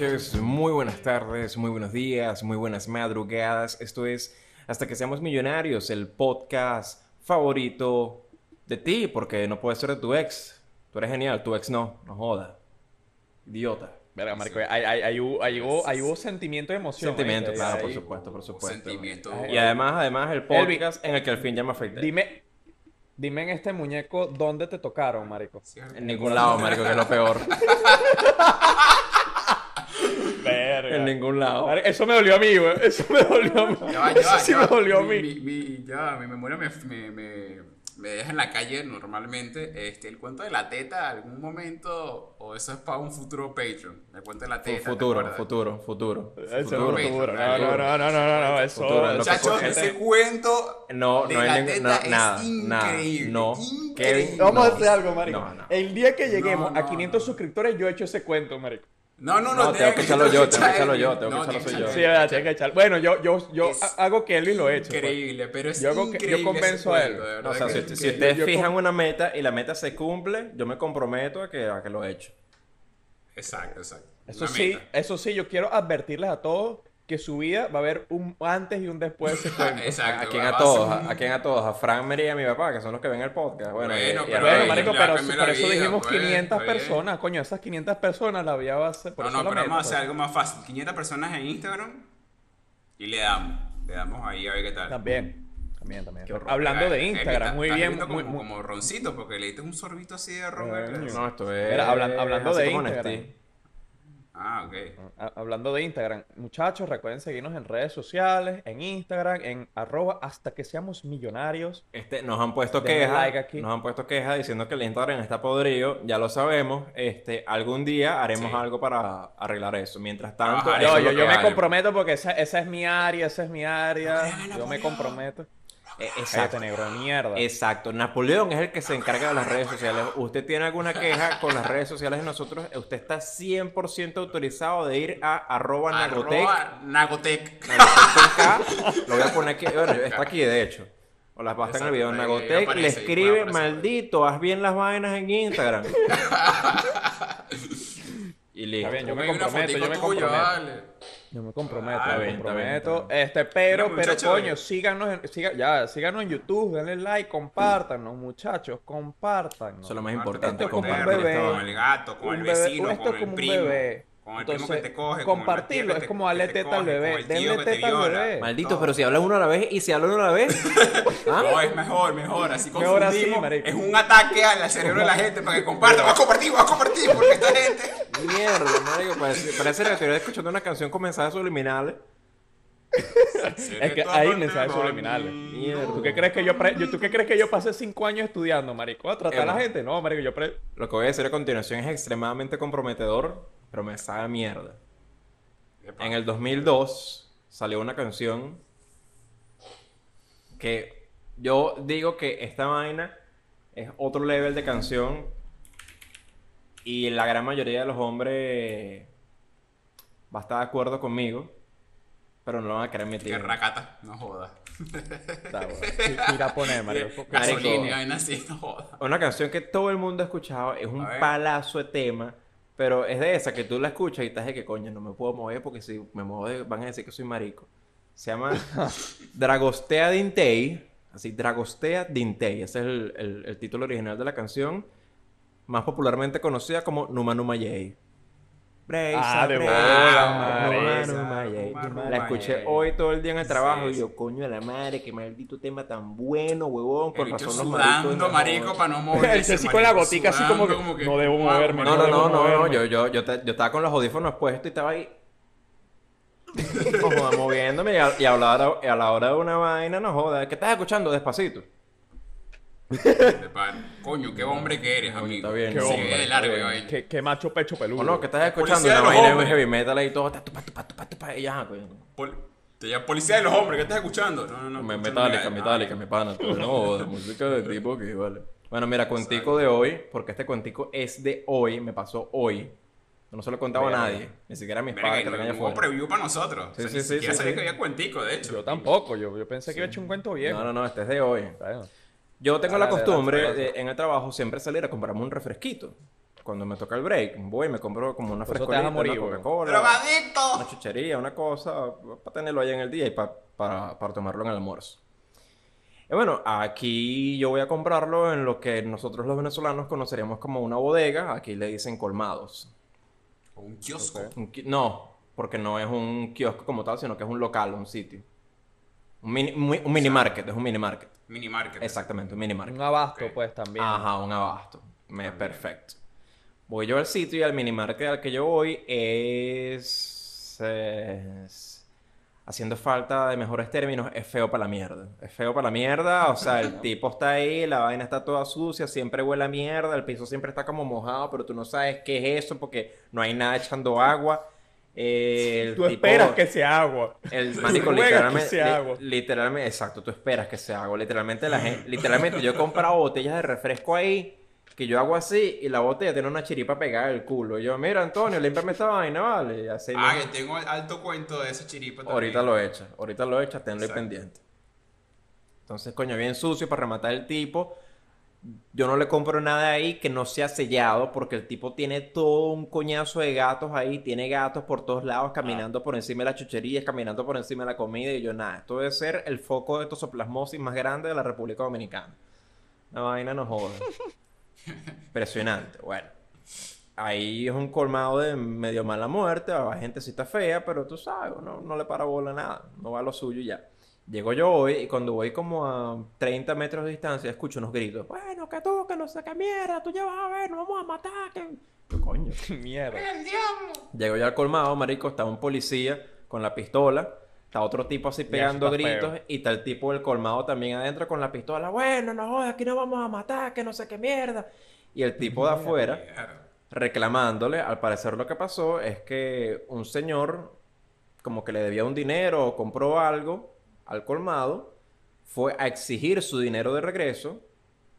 Muy buenas noches, muy buenas tardes, muy buenos días, muy buenas madrugadas. Esto es Hasta que seamos millonarios, el podcast favorito de ti, porque no puede ser de tu ex. Tú eres genial, tu ex no, no joda. Idiota. Verga, marico, ahí, ahí- ahí hubo, ahí hubo- ahí hubo sentimiento y emoción. Sentimiento, ahí, claro, ahí. por supuesto, por supuesto. Sentimiento. Y además, además, el podcast en el que al fin ya me afecté. Dime, dime en este muñeco dónde te tocaron, marico. En ningún lado, marico, que es lo peor. Verga. En ningún lado. Eso me dolió a mí, güey. Eso me dolió a mí. Ya ya Eso sí ya me dolió a Mi, mí. mi, mi- ya mi memoria me, me, me, me deja en la calle normalmente. Este, el cuento de la teta, algún momento, o eso es para un futuro Patreon. El cuento de la teta. ¿te futuro, futuro, futuro. Eso es Futuro. futuro. No, no, no, no, no, no, eso. Futuro, Muchachos, ese cuento No, de no hay la ningún- teta no, es nada, nada, increíble. no. increíble. Vamos a hacer algo, marico. No, no. El día que lleguemos No, a no, 500 no. suscriptores, yo he hecho ese cuento, marico. No, no, no. No, tengo que echarlo yo, tengo que echarlo yo, Elvin. tengo que echarlo yo. Sí, verdad, tienes que echar. Bueno, yo, yo, yo hago que Elvis lo eche. pues. Increíble, pero es Yo hago que- yo increíble convenzo ese a él. O sea, que si, ustedes fijan una meta y la meta se cumple, yo me comprometo a que, a que lo he hecho. Exacto, exacto. Eso Una sí, meta. eso sí, yo quiero advertirles a todos que su vida va a haber un antes y un después de ese cuento. Exacto. ¿A quién a todos? ser ¿A, un- a quién a todos? A Frank, Mary y a mi papá, que son los que ven el podcast. Bueno, Bueno, y pero Bueno, marico, pero por eso vida, dijimos pues, 500 está bien. personas. Coño, esas 500 personas la vida va a ser... Por No, eso no, pero vamos a hacer pues. algo más fácil. 500 personas en Instagram y le damos. Le damos ahí a ver qué tal. También, también, también. Qué horror. Hablando de Instagram, muy bien. Como, muy- como roncito, porque le diste un sorbito así de ron. No, esto es. Mira, hablan- hablando de Instagram. Ah, ok. Ha- Hablando de Instagram, muchachos, recuerden seguirnos en redes sociales, en Instagram, en arroba hasta que seamos millonarios. Este, nos han puesto quejas, like aquí. nos han puesto quejas diciendo que el Instagram está podrido, ya lo sabemos, este, algún día haremos Sí. algo para arreglar eso. Mientras tanto, Yo, yo, me comprometo porque esa, esa es mi área, esa es mi área. Yo me comprometo. Eh, Exacto. negro mierda. Exacto. Napoleón es el que se encarga de las redes sociales. Usted tiene alguna queja con las redes sociales de nosotros, usted está 100% autorizado de ir a arroba nagotec. Nagotec. Lo voy a poner aquí. Bueno, está aquí de hecho. O las basta en el video. Nagotec le aparece, escribe, maldito, haz bien las vainas en Instagram. y listo. Está bien, yo me comprometo, yo me comprometo. vale. Yo me comprometo, Ah, me bien, está bien, comprometo. bien. Este, pero, pero coño, síganos en, siga- ya, síganos en YouTube, denle like, compártanos, muchachos, compártanos. Eso es lo más importante. Compartir bebé. todo. Con el gato, con Un el bebé- vecino, esto con el como un primo. bebé. Con el primo que Entonces, te coge. compartirlo, es te- como darle te teta al bebé. Denle teta al bebé. Maldito, pero si hablan uno a la vez y si hablan uno a la vez. ¿Ah? No, es mejor, mejor. Así Mejor así, confundimos. marico. es un ataque al cerebro de la gente para que comparta. Va a compartir, va a compartir, porque esta gente. Mierda, marico. Parece, parece que estoy escuchando una canción con mensajes subliminales. Es que hay mensajes subliminales. Mierda. ¿Tú qué crees que yo, pre- yo- ¿tú qué crees que yo pasé cinco años estudiando, marico? ¿A tratar a la gente? No, marico, yo pre... Lo que voy a decir a continuación es extremadamente comprometedor, pero me sabe a mierda. En el 2002 salió una canción que yo digo que esta vaina es otro level de canción y la gran mayoría de los hombres va a estar de acuerdo conmigo, pero no lo van a querer Que meter. racata, no jodas. Está, bueno. A poner, marico. Gasolina vaina así, no jodas. Una canción que todo el mundo ha escuchado, es un palazo de tema, pero es de esa que tú la escuchas y estás de que coño, no me puedo mover porque si me muevo de- van a decir que soy marico. Se llama Dragostea Dintei, así Dragostea Dintei, ese es el, el- el título original de la canción, más popularmente conocida como Numa Numa Yei. Ah, de bola, La escuché hoy todo el día en el trabajo Sí, y yo, coño de la madre, qué maldito tema tan bueno, huevón, bicho razón sudando, no marico, jodan". para no moverse. El con la gotica así como que, no debo moverme, No, no, no, no, no, yo, yo, yo, te- yo estaba con los audífonos puestos y estaba ahí. Joda, moviéndome y a, y a la hora, y a la hora de una vaina, no joda. ¿Qué estás escuchando? Despacito. De pan. Coño, qué hombre que eres, amigo. Está bien, Qué hombre, de largo, está bien. Qué, qué macho pecho peludo. O no, ¿qué estás escuchando? Policía de Una los vaina de hombres. heavy metal ahí todo. ta, tupa, tupa, tupa, tupa, y ya, coño. Pol- Te llama policía de los hombres, ¿qué estás escuchando? No, no, no. Me- escucho Metálica, nada. metálica, mi pana. pero No, joda, música de tipo que vale. Bueno, mira, cuentico de hoy, porque este cuentico es de hoy, me pasó hoy. No se lo he contado a nadie, ni siquiera a mis Verga, padres que lo allá hubo afuera. preview para nosotros. Sí, o sea, sí, ni sí, siquiera sí, sabía sí. que había cuentico, de hecho. Yo tampoco, yo, yo pensé que iba a echar un cuento viejo. No, no, no, este es de hoy. Bueno, Yo tengo la costumbre en el trabajo siempre salir a comprarme un refresquito. cuando me toca el break, voy y me compro como una frescolita, morir, una. Coca-Cola, una chuchería, una cosa, para tenerlo ahí en el día y pa- para, para tomarlo en el almuerzo. Y bueno, aquí yo voy a comprarlo en lo que nosotros los venezolanos conoceríamos como una bodega, aquí le dicen colmados. O un kiosco. Ok. Un ki- no, porque no es un kiosco como tal, sino que es un local, un sitio. Un mini, muy- un mini market, es un mini market. Mini market. Exactamente, un mini market. Un abasto, Ok. pues, también. Ajá, un abasto. Me, perfecto. Voy yo al sitio y al mini market al que yo voy es, es- Haciendo falta de mejores términos, es feo para la mierda. Es feo para la mierda, o sea, el tipo está ahí, la vaina está toda sucia, siempre huele a mierda, el piso siempre está como mojado, pero tú no sabes qué es eso porque no hay nada echando agua. Eh, el Tú tipo- esperas que sea agua. el que literalmente, li- literalmente, exacto, tú esperas que sea agua. Literalmente la gente, literalmente yo he comprado botellas de refresco ahí que yo hago así y la botella tiene una chiripa pegada al culo. Y yo, mira Antonio, límpiame esta vaina, vale. Y así Ah, que tengo alto cuento de ese chiripa también. ahorita lo echa, ahorita lo echa, tenlo ahí pendiente. Entonces, coño, bien sucio para rematar el tipo. Yo no le compro nada ahí que no sea sellado porque el tipo tiene todo un coñazo de gatos ahí, tiene gatos por todos lados caminando por encima de las chucherías, caminando por encima de la comida y yo nada, esto debe ser el foco de tosoplasmosis más grande de la República Dominicana. La vaina no joda. Impresionante, bueno. Ahí es un colmado de medio mala muerte, va gentecita fea, pero tú sabes, no, no le para bola nada, no va a lo suyo ya. Llego yo hoy y cuando voy como a 30 metros de distancia escucho unos gritos. Bueno, que tú, que no sé qué mierda, tú ya vas a ver, nos vamos a matar. Que... Coño. Mierda. Llego yo al colmado, marico, está un policía con la pistola, está otro tipo así pegando gritos feo. y está el tipo del colmado también adentro con la pistola. Bueno, no jodas, aquí nos vamos a matar, que no sé qué mierda. Y el tipo de afuera Mierda. reclamándole, al parecer lo que pasó es que un señor como que le debía un dinero o compró algo al colmado, fue a exigir su dinero de regreso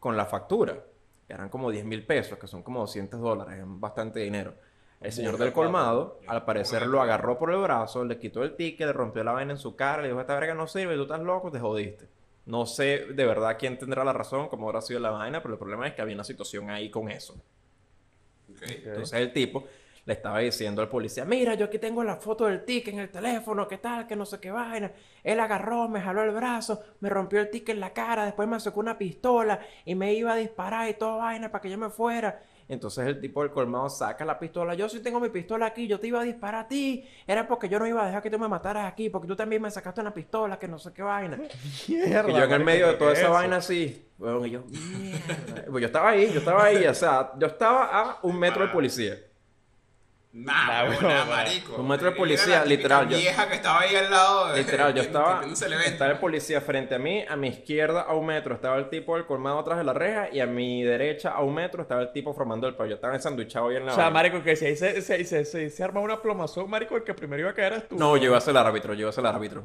con la factura. que eran como 10 mil pesos, que son como 200 dólares, es bastante dinero. El señor del colmado, al parecer lo agarró por el brazo, le quitó el ticket, le rompió la vaina en su cara, le dijo, esta verga no sirve, tú estás loco, te jodiste. No sé de verdad quién tendrá la razón, cómo habrá sido la vaina, pero el problema es que había una situación ahí con eso. Entonces el tipo le estaba diciendo al policía, mira, yo aquí tengo la foto del ticket en el teléfono, qué tal, que no sé qué vaina. Él agarró, me jaló el brazo, me rompió el ticket en la cara, después me sacó una pistola y me iba a disparar y toda vaina para que yo me fuera. Entonces el tipo del colmado saca la pistola, yo sí tengo mi pistola aquí, yo te iba a disparar a ti. Era porque yo no iba a dejar que tú me mataras aquí, porque tú también me sacaste una pistola, que no sé qué vaina. Mierda, Y yo en el medio de ¿qué toda es esa eso? vaina así, weón, y yo, mierda. Pues yo estaba ahí, yo estaba ahí, o sea, yo estaba a un metro del policía. Nah, marico. Un metro de Era policía, literal, yo- vieja que estaba ahí al lado. de- Literal, yo estaba, estaba el policía frente a mí, a mi izquierda a un metro estaba el tipo del colmado atrás de la reja y a mi derecha a un metro estaba el tipo formando el pollo. Estaba ensanduchado ahí en la O sea, marico, que si ahí se, se, se, se, se arma una plomazón, marico, el que primero iba a caer eres tú. No, yo iba a ser el árbitro, yo iba a ser el árbitro.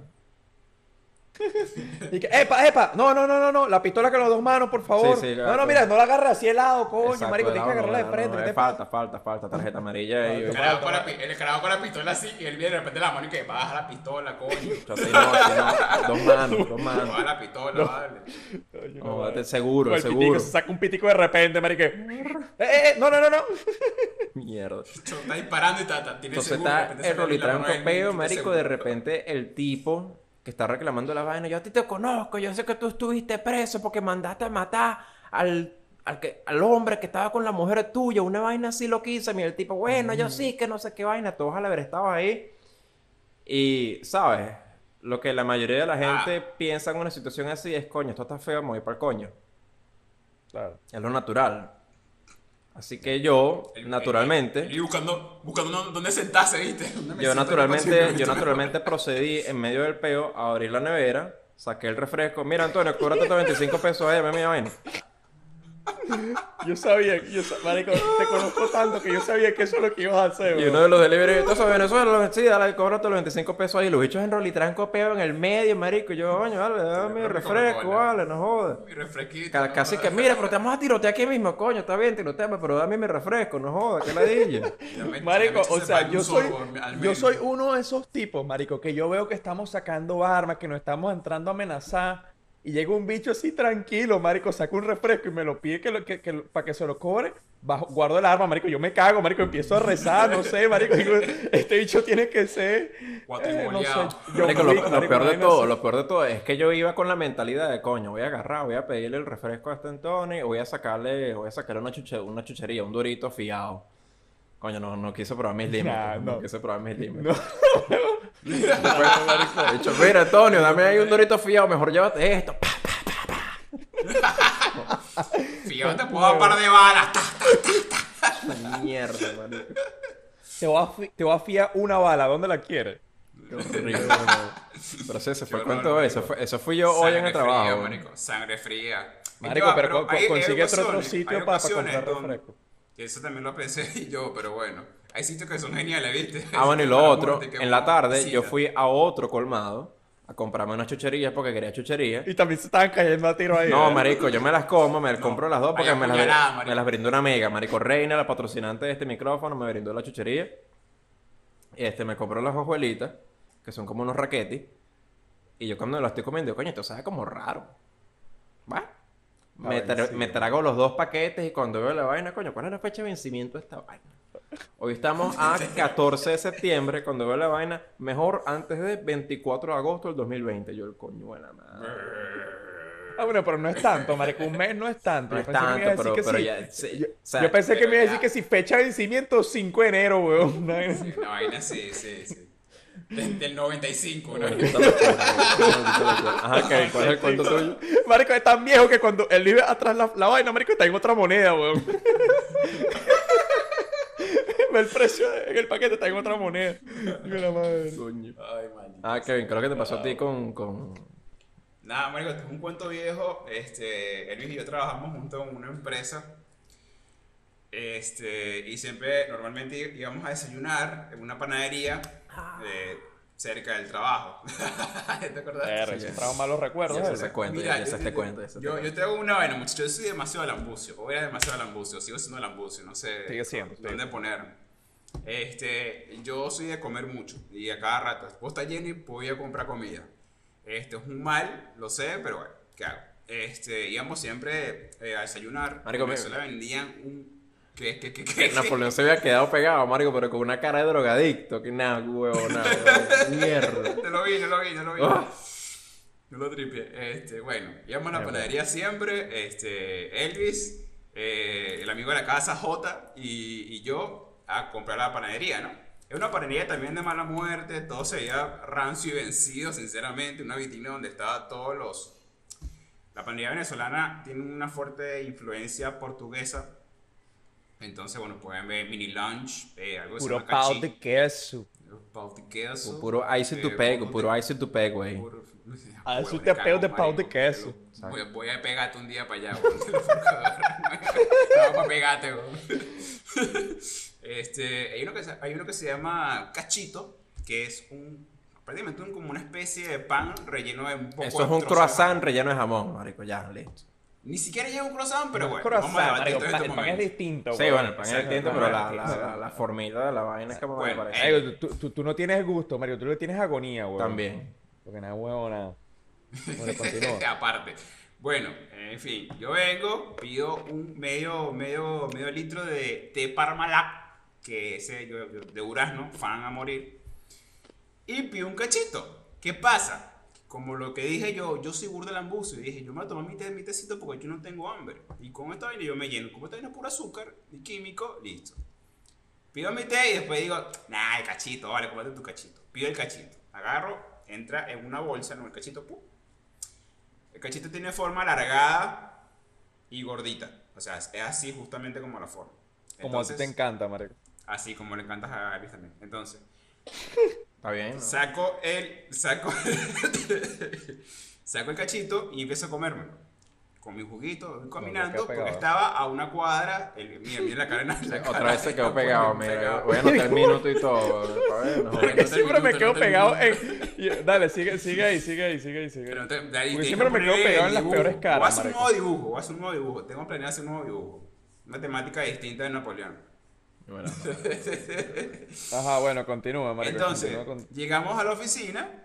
Y que, epa, epa, no, no, no, no, no, la pistola con las dos manos, por favor. Sí, sí, no, claro. no, mira, no la agarres así el lado, coño, Exacto, marico, tienes que agarrarla de no, frente. no, ¿qué no, te falta, falta, falta, tarjeta amarilla y El carajo, con la, pi- el carajo con la pistola así y él viene de repente la mano y que baja la pistola, coño. Así no, así no. Dos manos, dos Baja manos. la pistola, vale. Coño, No, vale. seguro, el pitico, seguro. se saca un pitico de repente, marico. eh, eh, eh, no, no, no, no. Mierda. Está disparando y está, está- tiene Entonces seguro. está el rolitranco peo, marico, de repente el tipo que está reclamando la vaina, yo a ti te conozco, yo sé que tú estuviste preso porque mandaste a matar al, al, que, al hombre que estaba con la mujer tuya, una vaina así loquísima, y el tipo, bueno, yo sí, que no sé qué vaina, todos al haber estado ahí. Y, ¿sabes? Lo que la mayoría de la gente piensa en una situación así es, coño, esto está feo, me voy para el coño. Claro. Es lo natural. Así que yo, naturalmente... y buscando, buscando dónde sentarse, ¿viste? ¿Dónde me Yo naturalmente, yo naturalmente procedí en medio del peo a abrir la nevera, saqué el refresco. Mira, Antonio, cóbrate estos 25 pesos ahí, mi vaina. Yo sabía, yo marico, te conozco tanto que yo sabía que eso es lo que ibas a hacer, Y weón. uno de los delivery, todos a Venezuela, sí, dale, cóbrate los 25 pesos ahí. Los bichos en rolitranco peo en el medio, marico. Y yo, coño, vale, dame mi refresco, vale, no jodas. Mi refresquito. Casi que, mira, pero te vamos a tirotear aquí mismo, coño, está bien, tiroteame, pero dame mi refresco, no jodas, que ladilla. Marico, o sea, yo soy, yo soy uno de esos tipos, marico, que yo veo que estamos sacando armas, que nos estamos entrando a amenazar Y llega un bicho así tranquilo, marico, saca un refresco y me lo pide que, lo- que, que lo- para que se lo cobre. Bajo, guardo el arma, marico, yo me cago, marico, empiezo a rezar, no sé, marico, digo, este bicho tiene que ser... eh, no sé, Marico, lo, peor de todo, así. lo peor de todo es que yo iba con la mentalidad de coño, voy a agarrar, voy a pedirle el refresco a este Antonio, voy a sacarle, voy a sacarle una, chuche- una chuchería, un durito fiado. Coño, no, no quise probar mis límites. Nah, no. no. quise probar mis límites. No. Después, he dicho, mira, Antonio, dame ahí un durito fiado, mejor llévate esto. Pa, Fíjate, te puedo dar un par de balas. ta. Mierda, marico. Te voy, a te voy a fiar una bala, ¿dónde la quieres? Qué horrible. Pero sí, ese fue de eso. Fue, eso fui yo hoy en el trabajo. Fría, marico, sangre fría. Marico, pero co- hay consigue otro- sitio hay pa- pa ocasiones comprar donde- refresco. Que Eso también lo pensé yo, pero bueno. Hay sitios que son geniales, ¿viste? Ah, bueno, y lo otro, muerte en la tarde yo fui a otro colmado a comprarme unas chucherías porque quería chucherías. Y también se estaban cayendo a tiro ahí. No, ¿eh? marico, yo me las como, me compro las dos porque me las, me las brindó una amiga. Marico Reina, la patrocinante de este micrófono, me brindó la chuchería. Este, me compró las hojuelitas, que son como unos raquetis. Y yo cuando lo estoy comiendo, digo, coño, esto sabe como raro. ¿Va? Me, tra- me trago los dos paquetes y cuando veo la vaina, coño, ¿cuál es la fecha de vencimiento de esta vaina? Hoy estamos a 14 de septiembre, cuando veo la vaina, mejor antes de 24 de agosto del 2020. Yo el coño de la madre. Ah, bueno, pero no es tanto, marico. Un mes no es tanto. No Yo es pensé que me iba a tanto, decir pero, que pero sí. ya. sí, Yo, o sea, yo pensé que me iba a ya. decir que si fecha de vencimiento, 5 de enero, weón. Una vaina, sí, sí, sí. Del, del 95, ¿no? Ajá, Kevin, ¿cuál es el cuento tuyo? Marico, es tan viejo que cuando él vive atrás la, la vaina, marico, está en otra moneda, weón. Ve el precio de- en el paquete, está en otra moneda. Digo, la madre. Coño. Ay, maldito. Ah, Kevin, ¿qué lo que te pasó a ti con. con... Nada, marico, este es un cuento viejo. Este, Elvis y yo trabajamos juntos en una empresa. Este, y siempre, normalmente íbamos a desayunar en una panadería eh, cerca del trabajo. ¿Te acuerdas? Verga, Sí, trajo malos recuerdos. Ya se cuenta, Mira, ya, ya se te cuenta. ya se te Yo, yo te hago una vaina, muchachos. Yo soy demasiado lambucio. O era demasiado lambucio. Sigo siendo lambucio. No sé Sigue siendo, sigue dónde ponerme. Este, yo soy de comer mucho. Y a cada rato. Puedo estar lleno y voy a comprar comida. Este es un mal, lo sé, pero bueno, ¿qué hago? Este, íbamos siempre eh, a desayunar. Marico, en me- Venezuela vendían un. ¿Qué, qué, qué, qué? Napoleón se había quedado pegado, Marico, pero con una cara de drogadicto. Que nada, huevo, nada. Mierda. No lo vi, no lo vi, no lo vi. Ah. No lo tripié. Este, bueno, íbamos a la panadería siempre. Este, Elvis, eh, el amigo de la casa, J, y, y yo a comprar la panadería, ¿no? Es una panadería también de mala muerte, todo se veía rancio y vencido, sinceramente. Una vitrina donde estaba todos los. La panadería venezolana tiene una fuerte influencia portuguesa. Entonces, bueno, pueden ver mini lunch, eh, algo Puro cachi- de queso. pao de queso. Puro ice eh, to peg, huevos puro ice to peg, güey. Puro- Ah, Huevo eso de te pego cagón, de pao de queso. Voy, voy a pegarte un día para allá, güey. No, para pegarte, güey. Este, hay uno, que se, hay uno que se llama cachito, que es un prácticamente un- como una especie de pan relleno de un poco Eso es un croissant relleno de jamón, Marico, ya, listo. Ni siquiera lleva un croissant, pero bueno, Croissant, vamos a debatir marico, todo pan- este el pan es distinto. Sí, bueno, el pan es distinto, pero la, la, la, la formita de la vaina es como me Bueno, parece. Marico, tú, tú, tú no tienes gusto, Mario, tú le tienes agonía, weón. También. Porque nada, huevo, nada. Bueno. Aparte. Bueno, en fin, yo vengo, pido un medio, medio, medio litro de té Parmalat, que ese yo, yo- de durazno, fan a morir, y pido un cachito. ¿Qué pasa? Como lo que dije yo, yo soy burda lambucio, y dije, yo me voy a tomar mi, té, mi tecito porque yo no tengo hambre. Y con esta vaina yo me lleno. Como esta vaina es puro azúcar y químico, listo. Pido mi té y después digo, nah, el cachito, vale, cómete tu cachito. Pido el cachito. Agarro, entra en una bolsa, no, el cachito, ¡pum! El cachito tiene forma alargada y gordita. O sea, es así justamente como la forma. Como a ti te encanta, Marico. Así como le encantas a Elvis también. Entonces, Está bien. ¿no? saco el. Saco. saco el cachito y empiezo a comérmelo. Con mi juguito, caminando, porque estaba a una cuadra. El, mira, mira la cara. La Otra cara vez se quedó pegado, mira. Voy a anotar el minuto y todo. ver, no, Porque no siempre me terminó, quedo no pegado en... Dale, sigue, sigue ahí, sigue ahí, sigue ahí, sigue Pero ahí. te- de ahí Porque siempre me quedo pegado en las peores caras, Voy a hacer un nuevo dibujo, voy a hacer un nuevo dibujo. Tengo planeado hacer un nuevo dibujo. Una temática distinta de Napoleón. Bueno, Ajá, bueno, continúa, Marico. Entonces, continúa con- llegamos a la oficina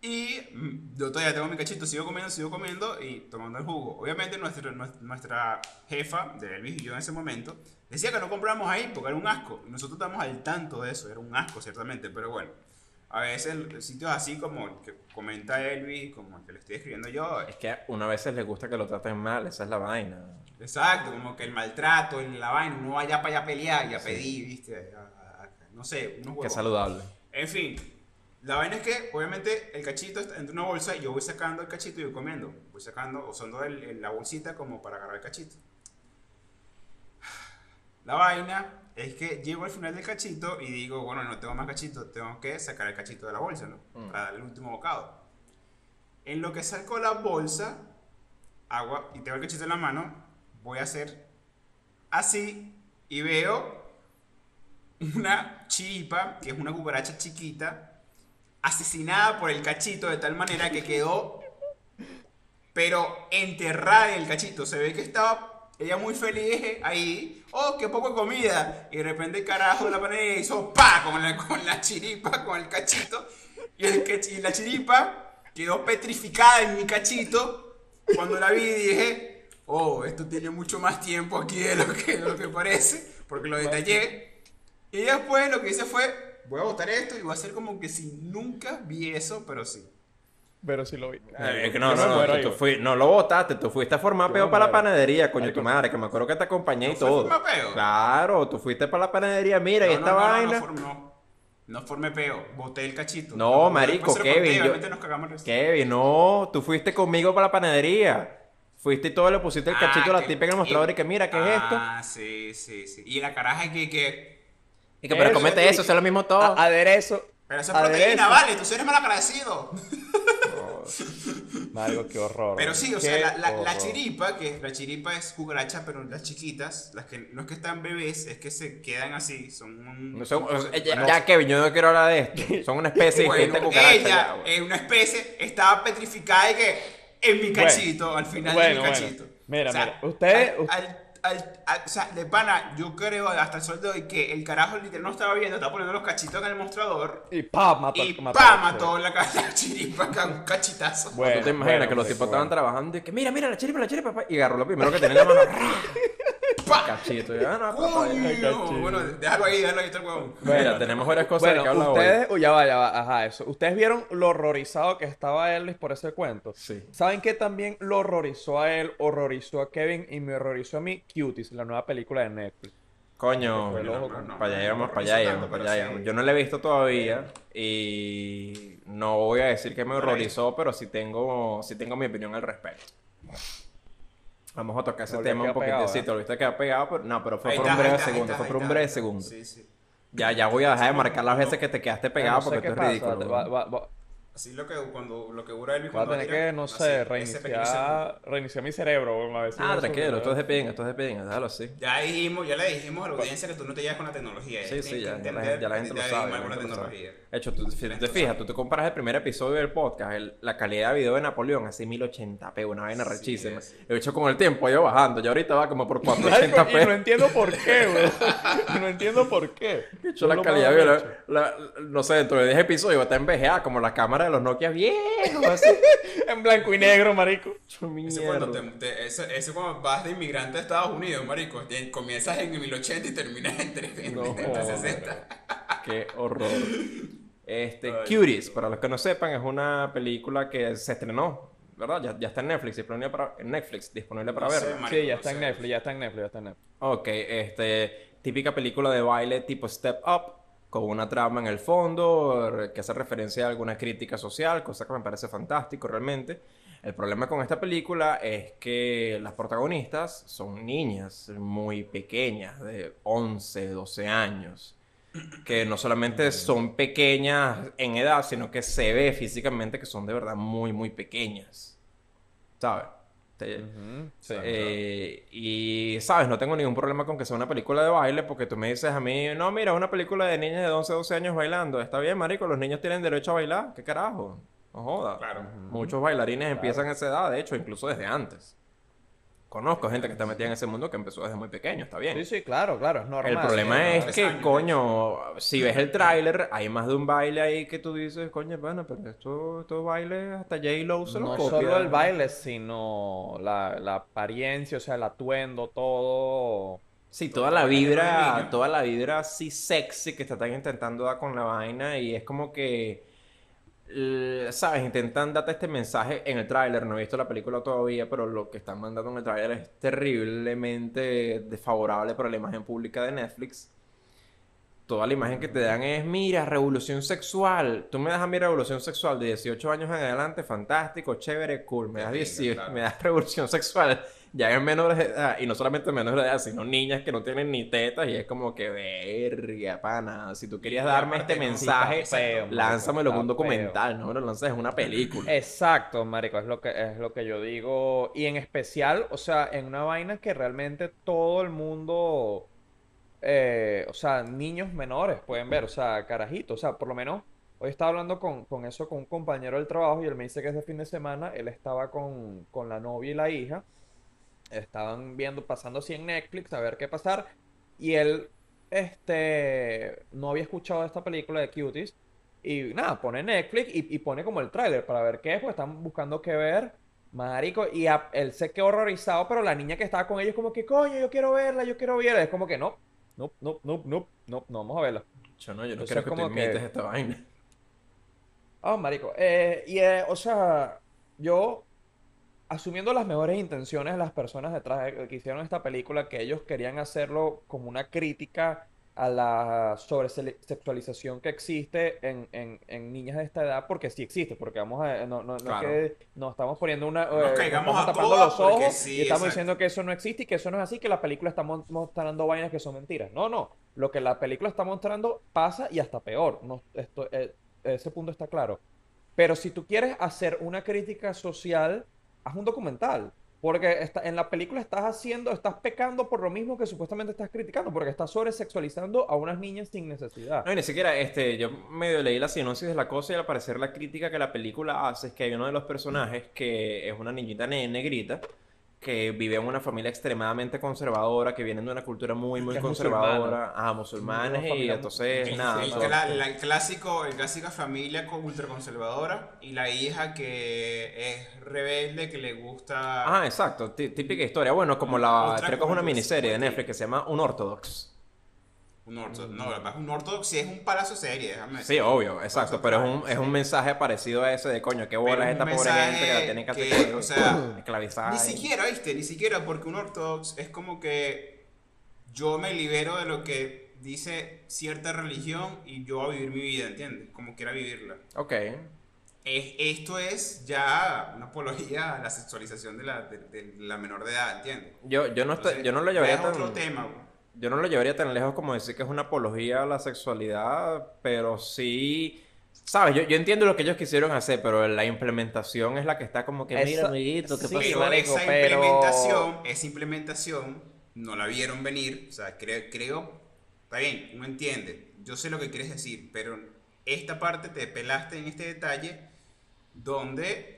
Y mm, yo todavía tengo mi cachito, sigo comiendo, sigo comiendo y tomando el jugo. Obviamente nuestra, nuestra- jefa de Elvis y yo en ese momento decía que no compramos ahí porque era un asco. Nosotros estamos al tanto de eso, era un asco ciertamente, pero bueno. A veces sitios así como el que comenta Elvis, como el que le estoy escribiendo yo, Es que a una veces les gusta que lo traten mal, esa es la vaina. Exacto, como que el maltrato, el- la vaina, uno vaya para allá a pelear y a pedir, ¿viste? A- a- a- no sé, unos Qué saludable. En fin, la vaina es que, obviamente, el cachito está de una bolsa y yo voy sacando el cachito y voy comiendo. Voy sacando, usando el- el- la bolsita como para agarrar el cachito. La vaina es que llego al final del cachito y digo, bueno, no tengo más cachito, tengo que sacar el cachito de la bolsa, ¿no? Para darle el último bocado. En lo que saco la bolsa, agua y tengo el cachito en la mano, voy a hacer así y veo una chiripa, que es una cucaracha chiquita, asesinada por el cachito de tal manera que quedó, pero enterrada en el cachito. Se ve que estaba ella muy feliz ahí, oh, qué poco comida. Y de repente el carajo de la panera hizo pa con la, con la chiripa, con el cachito. Y, el y la chiripa quedó petrificada en mi cachito. Cuando la vi dije, oh, esto tiene mucho más tiempo aquí de lo que, de lo que parece, porque lo detallé. Y después lo que hice fue, voy a botar esto y voy a hacer como que si nunca vi eso, pero sí. Pero sí lo vi. Eh, es que no, no, no, muero tú, ahí, tú güey. fui- no lo votaste, tú fuiste a formar peo para la panadería, coño, tu madre, que me acuerdo que te acompañé y ¿No todo. peo? Claro, tú fuiste para la panadería, mira, y No, esta no, no, vaina. No, form- no, no formé peo, boté el cachito. No, marico, Kevin, yo- obviamente nos cagamos el resto. Kevin, no, tú fuiste conmigo para la panadería. Fuiste y todo le pusiste el Ah, cachito a la que- tipa en el mostrador y que mira, ¿qué es esto? Ah, sí, sí, sí. Y la caraja que, que... Y que, pero comete eso, eso es lo mismo todo. A- aderezo. Pero eso es aderezo. proteína, vale, tú eres mal Marico, qué horror. Pero sí, o sea, la, la- la horror. chiripa, que la chiripa es cucaracha, pero las chiquitas, las que no es que están bebés, es que se quedan así, son un... No son- o sea, ya, Kevin, yo no quiero hablar de esto. Son una especie Bueno, de cucaracha. ella, ya, es una especie, estaba petrificada y que en mi Bueno. cachito, al final Bueno, de mi bueno. cachito. Mira, mira, usted- Al, al- al- al- o sea, de pana, yo creo hasta el sol de hoy que el carajo literal no estaba viendo, estaba poniendo los cachitos en el mostrador Y pa, mató. y mató, pa, sí. mató la, ca- la chiripa con un cachitazo. Bueno, ¿Tú te imaginas bueno, que los tipos estaban trabajando y que mira, mira, la chiripa, la chiripa, pa", y agarró lo primero que tenía en la mano. Cachito. Y, ah, no, papá, ya. Cachito. bueno, déjalo ahí, déjalo ahí, está el huevón. Mira, tenemos varias cosas de que Bueno, hablar hoy. ustedes, uy, ya va, ya va, ajá, eso. ¿Ustedes vieron lo horrorizado que estaba Elvis por ese cuento? Sí. ¿Saben qué también lo horrorizó a él, horrorizó a Kevin y me horrorizó a mí? Cuties, la nueva película de Netflix. Coño, no, no, para allá llegamos, para allá llegamos, para allá sí. Yo no la he visto todavía y no voy a decir que me horrorizó, pero sí tengo, sí tengo mi opinión al respecto. Vamos a tocar ese tema un quedar poquito. pegado, sí, ¿eh? te volviste a quedar pegado, pero no, pero fue Ahí por está, un breve está, segundo, está, fue por un breve segundo. Sí, sí. Ya, ya voy a dejar de marcar las No. veces que te quedaste pegado No sé porque esto es pasa, ridículo. va- va- va- Así lo que cuando lo que dura Elvis Voy a tener que, no sé, reiniciar, reiniciar mi cerebro. a ver si Ah, tranquilo, esto es de pinga, esto es de pinga, déjalo así. Ya dijimos, ya le dijimos a la audiencia que tú no te llevas con la tecnología. Sí, sí, ya, ya, la, entender ya la gente lo sabe. De hecho, tú, te fijas, tú te comparas el primer episodio del podcast, el- la calidad de video de Napoleón, así 1080p, una vaina Sí, rechísima. De hecho, con el tiempo ha ido bajando, ya ahorita va como por Marico, y no 480p. entiendo por qué, güey. No entiendo por qué. De hecho, la calidad de video, no sé, dentro de 10 episodios va a estar envejada como la cámara de los Nokia viejos, así. En blanco y negro, marico. Ese cuando, mierda. te, te- ese, ese cuando vas de inmigrante a Estados Unidos, marico. te- comienzas en el 1080 y terminas en 360. No, en 360. Qué horror. Este, Ay, Cuties, para los que no sepan, es una película que se estrenó, ¿verdad? Ya, ya está en Netflix, disponible para, en Netflix, disponible para No sé, marico, Sí, ya no está en. Netflix, ya está en Netflix, ya está en Netflix. Ok, este, típica película de baile tipo Step Up, con una trama en el fondo, re- que hace referencia a alguna crítica social, cosa que me parece fantástico realmente. El problema con esta película es que las protagonistas son niñas muy pequeñas, de 11, 12 años, que no solamente son pequeñas en edad, sino que se ve físicamente que son de verdad muy, muy pequeñas. ¿Sabes? Te- Ujú, sí. eh, y, ¿sabes? No tengo ningún problema con que sea una película de baile porque tú me dices a mí, no, mira, una película de niñas de 11, 12 años bailando. Está bien, marico, los niños tienen derecho a bailar. ¿Qué carajo? No joda. Claro. Muchos bailarines empiezan a esa edad, de hecho, incluso desde antes. Conozco gente que está metida en ese mundo que empezó desde muy pequeño, está bien. Sí, sí, claro, claro, es normal. El problema Sí, es que, coño, si ves el tráiler, hay más de un baile ahí que tú dices, coño, bueno, pero esto, estos bailes hasta J-Lo se lo No copia. solo el baile, sino la, la apariencia, o sea, el atuendo, todo. Sí, toda la vibra, toda la vibra así sexy que están intentando dar con la vaina y es como que, ¿sabes? Intentan darte este mensaje en el tráiler, no he visto la película todavía, pero lo que están mandando en el tráiler es terriblemente desfavorable para la imagen pública de Netflix. Toda la imagen que te dan es, mira, revolución sexual. Tú me das a mi revolución sexual de 18 años en adelante, fantástico, chévere, cool. Me das, Qué lindo, 18 claro. me das revolución sexual ya en menores de edad, y no solamente menores de edad, sino niñas que no tienen ni tetas, y es como que, verga, pana. Si tú querías darme este mensaje, feo, lánzamelo en un documental, no me lo lanzas en una película. Exacto, marico, es lo que es lo que yo digo y en especial, o sea, en una vaina que realmente todo el mundo eh, o sea, niños menores pueden ver, o sea, carajitos, o sea, por lo menos hoy estaba hablando con, con eso con un compañero del trabajo y él me dice que ese fin de semana él estaba con, con la novia y la hija, estaban viendo, pasando así en Netflix a ver qué pasar y él, este, no había escuchado esta película de Cuties y nada, pone Netflix y, y pone como el tráiler para ver qué es, pues están buscando qué ver. Marico, y a- él se quedó horrorizado, pero la niña que estaba con ellos como que, coño, yo quiero verla, yo quiero verla. Es como que no, no, no, no, no, no, no vamos a verla. Yo no, yo no Entonces creo que tú esta vaina. Ah, marico. eh, y, eh, o sea, yo, asumiendo las mejores intenciones de las personas detrás de, que hicieron esta película, que ellos querían hacerlo como una crítica a la sobresexualización que existe en, en, en niñas de esta edad, porque sí existe, porque vamos a, no, no, no es Claro. que nos estamos poniendo una, Nos eh, caigamos estamos a tapando todas los ojos sí, y estamos exacto. diciendo que eso no existe y que eso no es así, que la película está mostrando vainas que son mentiras. No, no, lo que la película está mostrando pasa y hasta peor. No, esto, eh, ese punto está claro. Pero si tú quieres hacer una crítica social, haz un documental. Porque está, en la película estás haciendo, estás pecando por lo mismo que supuestamente estás criticando, porque estás sobresexualizando a unas niñas sin necesidad. No, ni siquiera, este, yo medio leí la sinopsis de la cosa y al parecer la crítica que la película hace es que hay uno de los personajes que es una niñita ne- negrita que vive en una familia extremadamente conservadora, que vienen de una cultura muy, muy conservadora, a musulmanes Una y entonces, El, nada. el la- el clásico, el clásica familia con ultraconservadora y la hija que es rebelde, que le gusta... Ah, exacto, tí- típica historia. Bueno, como la, creo que es una miniserie de sí. Netflix que se llama Un Ortodox. Un ortodoxo. No, un ortodoxo es un palazo serie, déjame Sí, decir. obvio, exacto, pero es un, es sí. un mensaje parecido a ese de coño, qué bola es es esta pobre gente que la tienen que hacer que, o sea, esclavizar. Ni siquiera, ¿viste? Ni siquiera porque un ortodoxo es como que yo me libero de lo que dice cierta religión y yo voy a vivir mi vida, ¿entiendes? Como quiera vivirla. Ok. Es- esto es ya una apología a la sexualización de la, de, de la menor de edad, ¿entiendes? Yo, yo, no, estoy- Entonces, yo no lo llevaría es otro tan... tema, güey. Yo no lo llevaría tan lejos como decir que es una apología a la sexualidad, pero sí, sabes, yo, yo entiendo lo que ellos quisieron hacer, pero la implementación es la que está como que, Esa- mira, amiguito, ¿qué sí, pasó? Pero esa pero- implementación, esa implementación, no la vieron venir. O sea, creo, creo, está bien, uno entiende. Yo sé lo que quieres decir, pero esta parte te pelaste en este detalle donde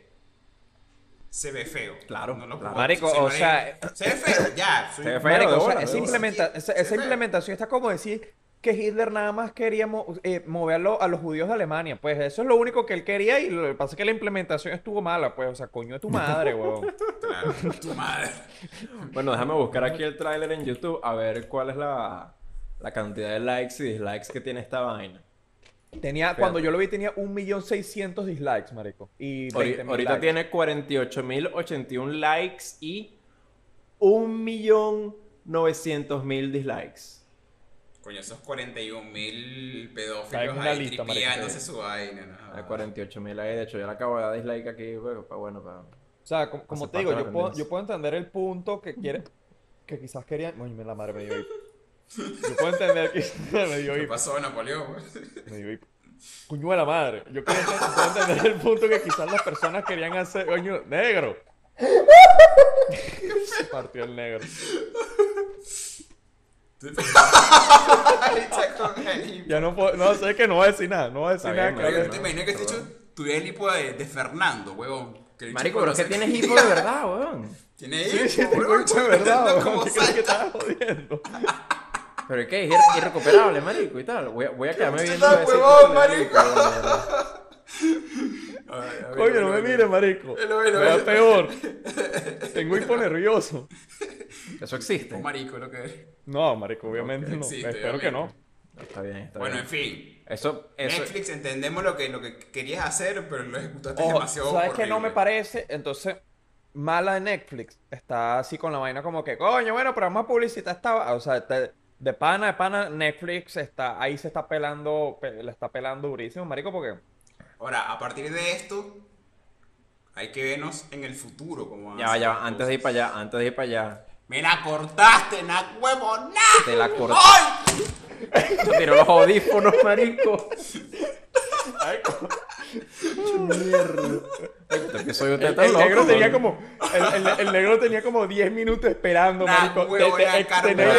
se ve feo. Claro, No lo claro. puedo- Marico, se o ve- sea, se ve feo, ya. Se ve feo. Marico, de o sea, bola, de esa, implementa- esa, Se esa ve. implementación está como decir que Hitler nada más quería mo- eh, mover a, lo- a los judíos de Alemania. Pues eso es lo único que él quería y lo que pasa es que la implementación estuvo mala. Pues, o sea, coño de tu madre, weón. Claro, tu madre. Bueno, déjame buscar aquí el tráiler en YouTube a ver cuál es la, la cantidad de likes y dislikes que tiene esta vaina. Tenía, Fíjate. cuando yo lo vi tenía 1.600.000 dislikes, marico. Y Ahori- 20.000 Ahorita likes. tiene 48.081 likes y 1.900.000 dislikes. Coño, esos 41 mil Está en pedófilos una ahí lista, su vaina. ¿no? Hay 48.000 ahí, de hecho, yo le acabo de dar dislike aquí, bueno, para bueno, para... O sea, como, te digo, yo puedo, yo puedo entender el punto que quiere, que quizás querían. Uy, la madre me dio. Yo puedo entender que me dio ¿Qué hipo. pasó, Napoleón? Me dio hipo. Coño de la madre. Yo quería ent- puedo entender el punto que quizás las personas querían hacer. Coño, negro. Se partió el negro. Ya no puedo, no sé que no voy a decir nada. No voy a decir Está nada. bien, que marico, hable- ¿Te imaginas que este hecho tuviera el hipo de, de Fernando, huevón? Que Marico, pero es que tienes hipo de verdad, weón. Tiene Sí, hipo, sí, weón. hecho de verdad, como ¿Qué crees que estás jodiendo? Pero es que es ir- irrecuperable, marico, y tal. Voy a, voy a quedarme viendo ese huevón, marico. Coño, no me mires, marico. Me da peor. Tengo hipo nervioso. Eso existe. Un marico lo que es. No, marico, obviamente no. Espero que no. Está bien, está Bueno, bien. en fin. Eso, eso. Netflix, entendemos lo que, lo que querías hacer, pero lo ejecutaste Ojo, demasiado ¿sabes qué no me parece? Entonces, mala de Netflix. Está así con la vaina como que, coño, bueno, pero vamos a publicitar esta... O sea, te- de pana, de pana, Netflix está... Ahí se está pelando... pe- le está pelando durísimo, marico, porque... Ahora, a partir de esto, hay que vernos en el futuro. Como Ya ya. Antes de ir para allá, antes de ir para allá. Me la cortaste, na huevo, na. Te la corté. ¡Ay! Te tiró los audífonos, marico. Ay, Mierda. Que soy usted El, tan el loco, negro tenía como el, el- el negro tenía como 10 minutos esperando, Nah, marico. huevo, Te- te-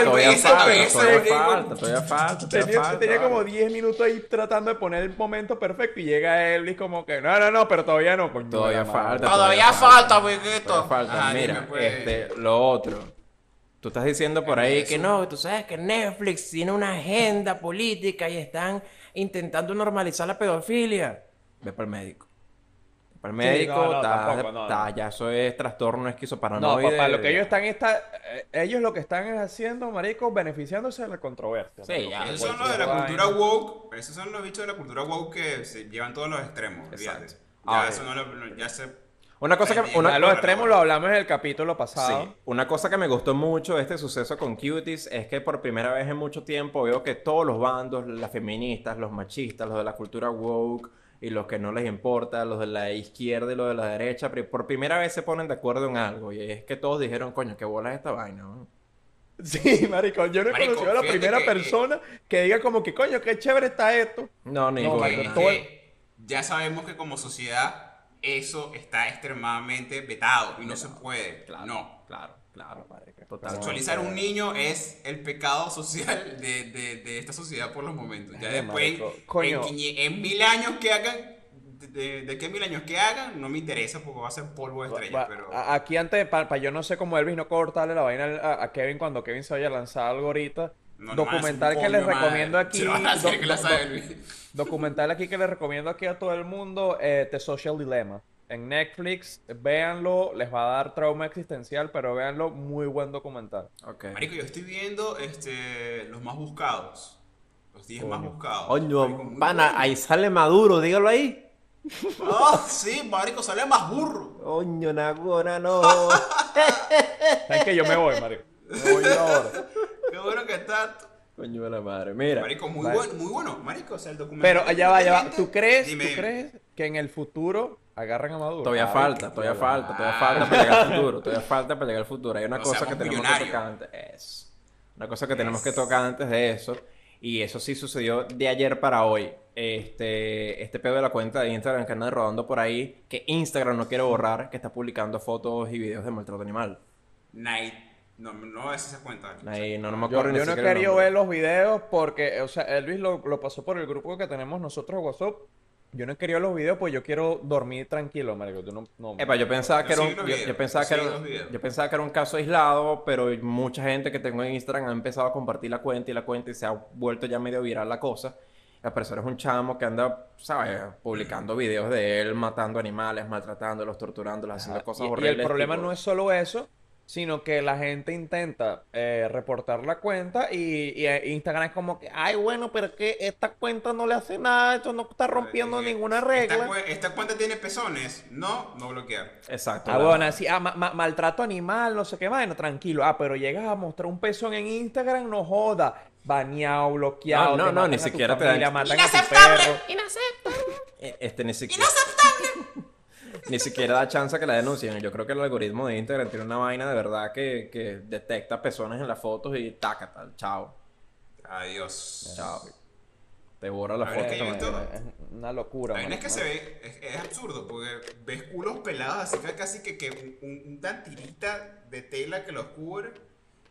todavía falta, todavía tenía, como vale. 10 minutos ahí tratando de poner el momento perfecto y llega Elvis como que no, no, no, pero todavía no, coño. Todavía falta. Todavía falta. Todavía falta. Ah, Mira, pues. este, lo otro. Tú estás diciendo por ahí que no, tú sabes que Netflix tiene una agenda política y están intentando normalizar la pedofilia. Ve para el médico. Ve para el Sí, médico, no, no, está- tampoco, no, no. ya eso es trastorno No, esquizoparanoide. papá, lo que ellos están está, eh, ellos lo que están haciendo, marico, beneficiándose de la controversia. Sí, ya. Esos son los de la vaina. cultura woke. Esos son los bichos de la cultura woke que se llevan todos los extremos. Exacto. Ya, Ah, eso no lo, no- ya se. Una cosa que- una- A los extremos lo hablamos en el capítulo pasado. Sí, una cosa que me gustó mucho de este suceso con Cuties es que por primera vez en mucho tiempo veo que todos los bandos, las feministas, los machistas, los de la cultura woke y los que no les importa, los de la izquierda y los de la derecha, pri- por primera vez se ponen de acuerdo en algo y es que todos dijeron, coño, qué bola es esta vaina. ¿no? Sí, marico, yo no he Marico, conocido a la primera que- persona que diga como que, coño, qué chévere está esto. No, marico, que- no. todo- que ya sabemos que como sociedad eso está extremadamente vetado y no se puede. Claro, No. claro, claro. Total. Sexualizar a un niño es el pecado social de, de- de esta sociedad por los momentos. Ya después, en, marico, coño. en quiñe- en mil años que hagan, de, de, de qué mil años que hagan, no me interesa porque va a ser polvo de estrella. Va- Pero Aquí antes, para yo no sé cómo Elvis no cortarle la vaina a, a Kevin cuando Kevin se vaya a lanzar algo ahorita. no, documental que les madre. recomiendo aquí. Se lo van a hacer do- clase do- Elvis. Documental aquí que les recomiendo aquí a todo el mundo, eh, The Social Dilemma. En Netflix, véanlo, les va a dar trauma existencial, pero véanlo, muy buen documental. Marico, yo estoy viendo este, los más buscados. Los 10 más buscados. Marico, pana, bueno. ahí sale Maduro, dígalo ahí. Ah, sí, marico, sale más burro. Coño, Nagora, no. ¿Saben que yo me voy, Mario? Me voy yo ahora. Qué bueno que está. Coño de la madre. Mira. Marico, muy Vale. bueno, muy bueno. Marico, o sea, el documental. Pero allá va, allá va. ¿Tú crees, Dime, ¿tú dime. crees que en el futuro agarran a Maduro? Todavía Ay, falta, todavía falta, todavía Ah. falta para llegar al futuro, todavía falta para llegar al futuro. Hay una No cosa que tenemos que tocar antes. Es una cosa que tenemos que tocar antes de eso. Y eso sí sucedió de ayer para hoy. Este, este pedo de la cuenta de Instagram que anda rodando por ahí, que Instagram no quiere borrar, que está publicando fotos y videos de maltrato animal. Night. No, no es esa cuenta. Ahí no, no me Yo, acuerdo ni yo no he querido ver los videos porque, o sea, Elvis lo, lo pasó por el grupo que tenemos nosotros WhatsApp. Yo no he querido ver los videos porque yo quiero dormir tranquilo, marico. Yo no, no- Epa, yo pensaba que era un, yo, pensaba que era, yo pensaba que era un caso aislado, pero mucha gente que tengo en Instagram ha empezado a compartir la cuenta y la cuenta y se ha vuelto ya medio viral la cosa. La persona es un chamo que anda, ¿sabes? Publicando videos de él matando animales, maltratándolos, torturándolos, haciendo cosas y, y horribles. el problema tipo- no es solo eso, sino que la gente intenta eh, reportar la cuenta y, y, eh, Instagram es como que, ay, bueno, pero es que esta cuenta no le hace nada, esto no está rompiendo Eh, ninguna regla. esta cuenta tiene pezones. No, no bloquear. Exacto. Ah, bueno, así, ah, ma- ma- maltrato animal, no sé qué más, no, tranquilo. Ah, pero llegas a mostrar un pezón en Instagram, no joda. Baneado, bloqueado. No, no, no, ni siquiera te dan- perro. Eh, Este ni siquiera. Ni siquiera da chance a que la denuncien. Yo creo que el algoritmo de Instagram tiene una vaina de verdad que, que detecta personas en las fotos y taca, tal. Chao. Adiós. Chao. Te borra la A foto. es una locura. La vaina es que se ve, es, es absurdo, porque ves culos pelados, así que casi que, que un, una tirita de tela que los cubre,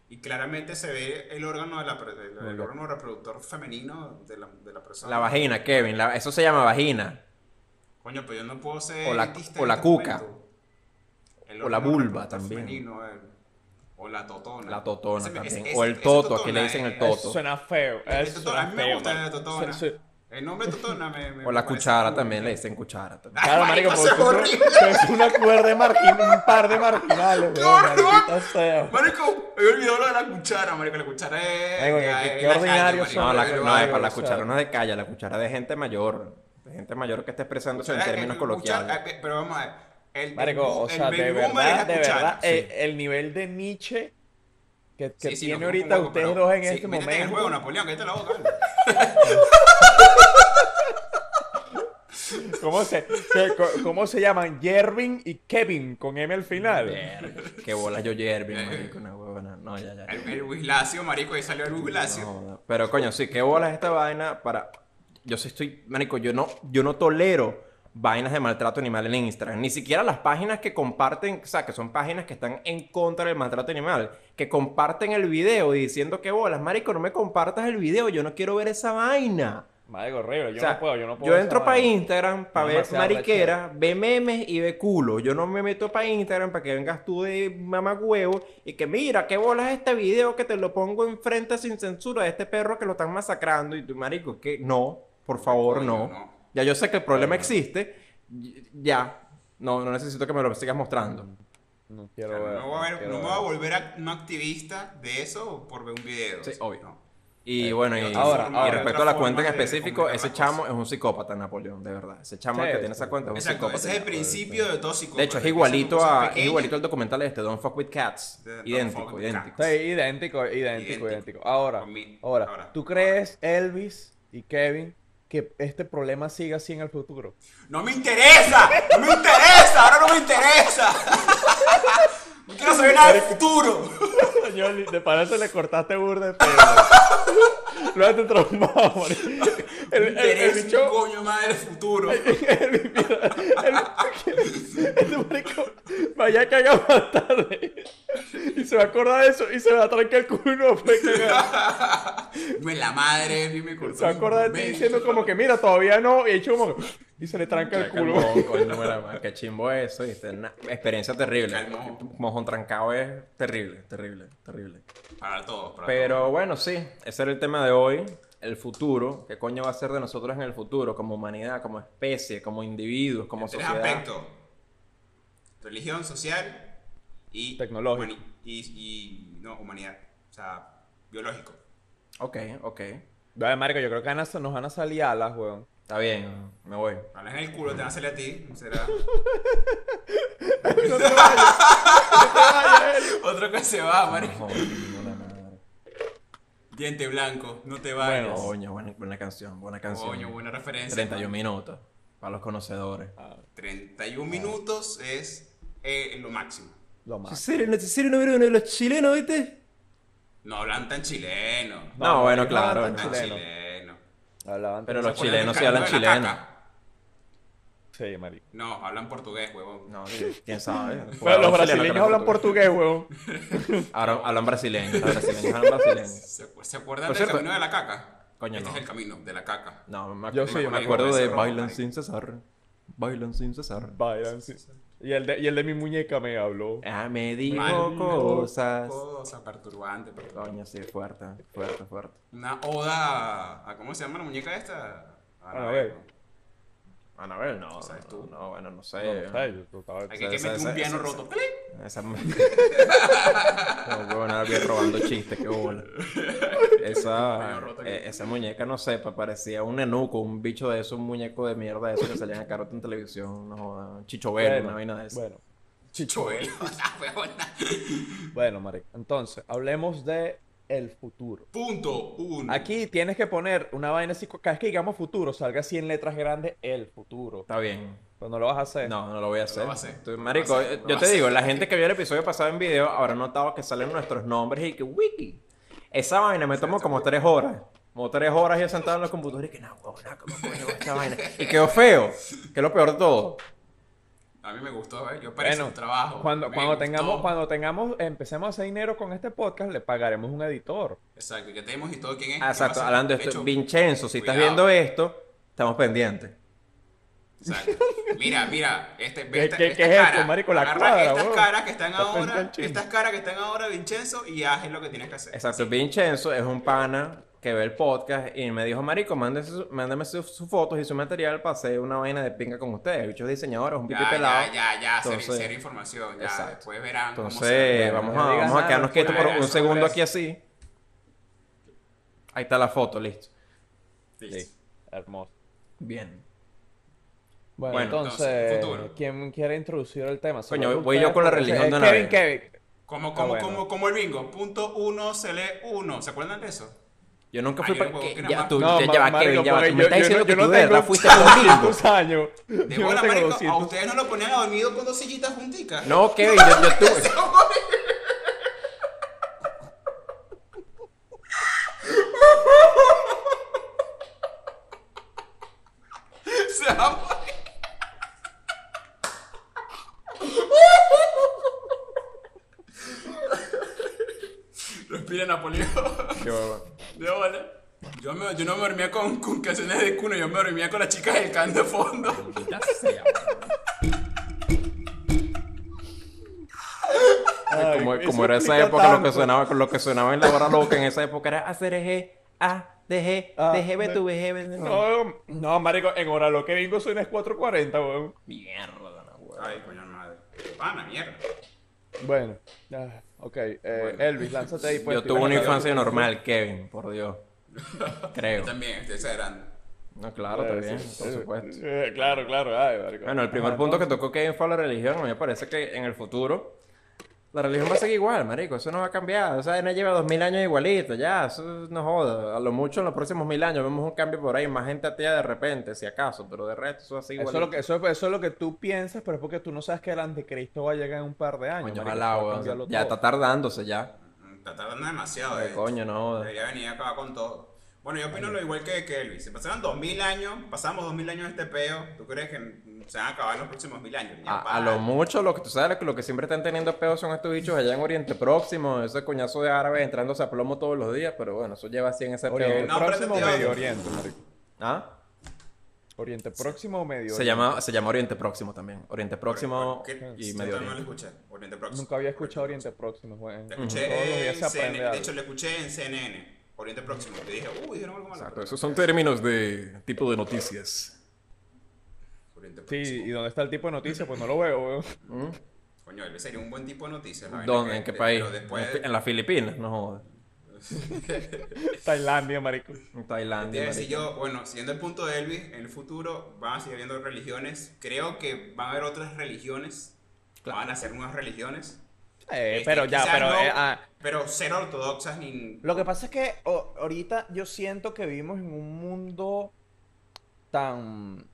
y claramente se ve el órgano, de la, el, el órgano reproductor femenino de la, de la persona. La vagina, Kevin. la- eso se llama vagina. Coño, pero yo no puedo ser O la- o la cuca. El O la vulva también. femenino, el- o la totona. La totona Ese también. ese- O el toto, totona, que le dicen el eh, toto. Eso suena feo. Eso a mí me feo. gusta la totona. Su- su- El nombre totona me, me O la cuchara cool. también le dicen cuchara también. Claro, marico, Marico, porque eso es una cuerda de margin- un par de. Marico, me olvidó lo de la cuchara, marico. La cuchara es. Marico, qué- calle, marico. No, la, no, para la cuchara no es de calle, la cuchara de gente mayor. De gente mayor que está expresándose en términos coloquiales. eh, Pero vamos a ver. El, Marico, el- o el sea, de verdad, la de cuchara. verdad, Sí. eh, el nivel de Nietzsche que, que Sí, sí, tiene no, ahorita ustedes dos en sí, este métete en el momento. juego, Napoleón, cállate la boca. ¿Cómo se, ¿Cómo se llaman? Jervin y Kevin con M al final. Qué bola yo Jervin, marico, una huevona. No, ya, ya. El, el Wislacio, marico, ahí salió el Wislacio. No, no. Pero coño, sí, qué bola es esta vaina para. Yo sí estoy. Marico, yo no, yo no tolero vainas de maltrato animal en Instagram. Ni siquiera las páginas que comparten, o sea, que son páginas que están en contra del maltrato animal, que comparten el video diciendo que bolas, marico, no me compartas el video, yo no quiero ver esa vaina. Marico, horrible. Yo O sea, no puedo, yo no puedo. yo entro para. Instagram para ver mariquera, ve memes y ve culo. Yo no me meto para Instagram para que vengas tú de mamagüevo y que mira, qué bolas este video que te lo pongo enfrente sin censura de este perro que lo están masacrando. Y tú, marico, que no, por favor, no. no. Ya yo sé que el problema existe. Ya, no, no necesito que me lo sigas mostrando. No quiero Claro, ver. no, voy a ver- quiero no me ver. voy a volver a- un activista de eso por ver un video. Sí, obvio. no. Y Eh, bueno, y, ahora, y ahora. respecto a la cuenta en específico, ese chamo cosas. es un psicópata, Napoleón, de verdad. Ese chamo Sí, que tiene sí, esa cuenta es un Exacto, psicópata. ese es el principio de todo psicópata. De hecho, es igualito a, es igualito al documental este, Don't Fuck With Cats. Idéntico, With idéntico. Sí, idéntico, idéntico, Idéntico. ahora, ahora, ¿tú crees, Elvis y Kevin, que este problema siga así en el futuro? ¡No me interesa! ¡No me interesa! ¡Ahora no me interesa! ¡No quiero saber nada del futuro! Señor, de parece le cortaste burda de pelo. Lo has traumado, El, el, el bicho... un coño más del futuro. el- mira, el- este marico vaya a cagar más tarde. Se va a acordar de eso y se va a trancar el culo y no puede cagar. No es la madre, dime cortó Se va a acordar de ti diciendo como que mira, todavía no. Y hecho como y se le tranca el culo. Coño, mira, man, qué chimbo eso, ¿viste? Una experiencia terrible. Mojón trancado es terrible, terrible, terrible. Para todos, para Pero bueno, sí, ese era el tema de hoy. El futuro. ¿Qué coño va a ser de nosotros en el futuro? Como humanidad, como especie, como individuos, como. Tres sociedad. aspectos. Religión, social y... Tecnológico. Y, y... No, humanidad. O sea, biológico. Ok, ok. Dale, marico, yo creo que nos van a salir alas, weón. Está bien, me voy. Hablas en el culo, te van a salir a ti. Será... No te vayas. No te vayas, Eli. Otro que se va, marico. Diente blanco, no te vayas. Bueno, Coño, buena, buena canción, buena canción. Coño, buena referencia. 31 minutos. Para los conocedores. 31 minutos es eh, lo máximo. Lo más. serio, número uno de los chilenos, ¿viste? No hablan tan chileno. No, bueno, claro, hablan no. Tan chileno. chileno. Hablaban Pero los chilenos sí hablan ¿Se acuerdan del chileno. Sí, marico. No, hablan portugués, huevón. No, quién sabe. Los brasileños hablan portugués, weón. Ahora hablan brasileño. Los brasileños hablan brasileño. ¿Se, acu- se acuerdan del camino de la caca? Coño, este no. es el camino de la caca. No, me, Yo me- sí, me, marico, acuerdo de Bailan sin cesar. Bailan sin cesar. Bailan, sí. Y el, de, y el de mi muñeca me habló. Ah, me dijo Mal. cosas. Cosa perturbante, perturbante. Coño, sí, fuerte, fuerte, fuerte. Una oda a, a- ¿cómo se llama la muñeca esta? A Anabel. Anabel, no. ¿Sabes tú? No, bueno, no sé. No, Hay que, meter un piano roto. Esa... no, huevón, robando chistes, qué bola. Esa, eh, esa muñeca, no sé, pa- parecía un enuco, un bicho de eso, un muñeco de mierda de eso que salían a carota en televisión, no joda, un chichovelo, Bueno, una vaina de eso. Bueno, Chichuelo. La huevona. bueno, marico. Entonces, hablemos de el futuro. Punto uno. Aquí tienes que poner una vaina así, cada vez que digamos futuro, salga así en letras grandes, el futuro. Está bien. Pero no lo vas a hacer. No, no lo voy a hacer. va a hacer. Tú- Lo va marico, a hacer, lo yo te digo, la gente que vio el episodio pasado en video habrá notado que salen nuestros nombres y que wiki. Esa vaina me tomó como tres horas. Como tres horas yo sentado en los computadores y que no, huevona, ¿cómo esta vaina? Y quedó feo, que es lo peor de todo. A mí me gustó, ¿eh? Yo parecía Bueno, un trabajo. Cuando, cuando tengamos, cuando tengamos, empecemos a hacer dinero con este podcast, le pagaremos un editor. Exacto, ya tenemos y todo quién es. Exacto, ¿Qué va a hablando de esto, hecho, Vincenzo, si estás viendo esto, estamos pendientes. Exacto. Mira, mira, este, ¿Qué- esta, qué- esta qué es esto, marico? La Agarra cuadra, estas caras que están Está ahora, estas caras que están ahora, Vincenzo, y haz lo que tienes que hacer. Exacto, Vincenzo es un pana que ve el podcast y me dijo, marico, mándame, su- mándame sus fotos y su material para hacer una vaina de pinga con ustedes. El bicho es diseñador, es un pipi Ya, pelado. ya, ya, ya, Entonces- cero información. Ya, Exacto. después verán cómo se Entonces, vamos no a, digas vamos a quedarnos quietos por un segundo aquí así. Ahí está la foto, listo. Listo. Hermoso. Bien. Bueno, Bueno, entonces. ¿quién quiere introducir el tema? Coño, voy yo con la religión de una Kevin, vez. Kevin. Como, Ah, como, bueno. como, como el bingo. Punto uno se lee uno. ¿Se acuerdan de eso? Yo nunca fui para... que- Ya, tú, No, ya, va, Kevin, ya va. porque Tú me estás diciendo que tú no de verdad fuiste con bingo. 200 años. De tengo marico, 200. a ustedes no lo ponían a dormir con dos sillitas junticas. No, Kevin, yo, yo tuve... Se va a morir. Respira Napoleón. Qué Yo, me- yo no me dormía con, con canciones de cuna, yo me dormía con las chicas del can de fondo. Ya sea, Ay, como, era esa época, lo que sonaba, lo que sonaba en la hora loca en esa época era hacer eje, a, deje, deje, ve de- tu, veje, ve no. No, marico, en hora lo que vengo suena es 4.40, weón. Mierda, no, weón. Ay, coño madre. Pana, mierda. Bueno, ah, ok. eh, Elvis, lánzate ahí. pues, Yo tuve una infancia normal, Kevin, por Dios. Creo. Yo también, estoy exagerando. No, claro, Eh, sí, por eh, supuesto. eh, claro, claro. Ay. Bueno, el primer Ajá, punto que tocó Kevin fue la religión. A mí me parece que en el futuro la religión va a seguir igual, marico. Eso no va a cambiar. O sea, no lleva dos mil años igualito, ya. Eso no joda. A lo mucho en los próximos mil años vemos un cambio por ahí. Más gente atea de repente, si acaso. Pero de resto eso va a seguir Eso es, lo que, eso, eso es lo que tú piensas, pero es porque tú no sabes que el anticristo va a llegar en un par de años. Coño, marico, ojalá, a weón. Ya todo. está tardándose ya. Está tardando demasiado. Eh. coño, no joda. Debería venir acá con todo. Bueno, yo opino lo igual que, que Elvis. Se pasaron 2000 años, pasamos 2000 años este peo. ¿Tú crees que se van a acabar en los próximos mil años? Ya A, lo mucho, lo que tú sabes, lo que, lo que siempre están teniendo peos son estos bichos allá en Oriente Próximo, ese coñazo de árabes entrándose a plomo todos los días, pero bueno, eso lleva así en ese Oriente peo. No, Próximo o Medio Oriente, marico. ¿Ah? Oriente Próximo o Medio Se Oriente. llama, se llama Oriente Próximo también. Oriente Próximo ¿Qué? y Medio todavía no lo Oriente. escuché. Oriente Próximo. Nunca había escuchado Oriente Próximo, weón. Lo Todos escuché los días en se aprende CNN. De algo. hecho, lo escuché en CNN. Oriente Próximo. Te dije, uy, dijeron algo malo. Exacto, esos son términos de tipo de noticias. Oriente Sí, Próximo. ¿y dónde está el tipo de noticias? Pues no lo veo, weón. ¿Mm? Coño, él sería un buen tipo de noticias. la ¿Dónde? que- ¿En qué de- país? Pero después. En las Filipinas, no jodas. Tailandia, marico. Tailandia. marico. yo, bueno, siguiendo el punto de Elvis, en el futuro van a seguir habiendo religiones. Creo que van a haber otras religiones. Van a ser nuevas religiones. Eh, Este, pero ya, quizás pero... no, eh, ah, pero cero ortodoxas ni. Lo que pasa es que o- ahorita yo siento que vivimos en un mundo tan,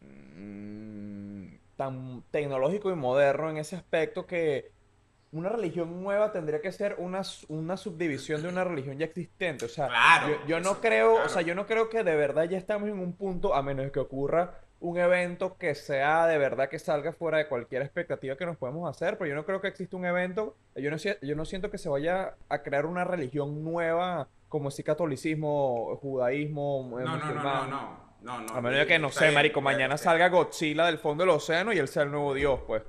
mm, tan tecnológico y moderno en ese aspecto que una religión nueva tendría que ser una, una subdivisión de una religión ya existente. O sea, Claro, yo, yo no creo, o sea, yo no creo que de verdad ya estamos en un punto, a menos que ocurra un evento que sea de verdad que salga fuera de cualquier expectativa que nos podemos hacer, pero yo no creo que exista un evento, yo no, yo no siento que se vaya a crear una religión nueva como si catolicismo, judaísmo, eh, No, no, no, no, musulmán. no. No, no. A menos que, no sé, marico, mañana salga Godzilla del fondo del océano y él sea el nuevo dios, pues.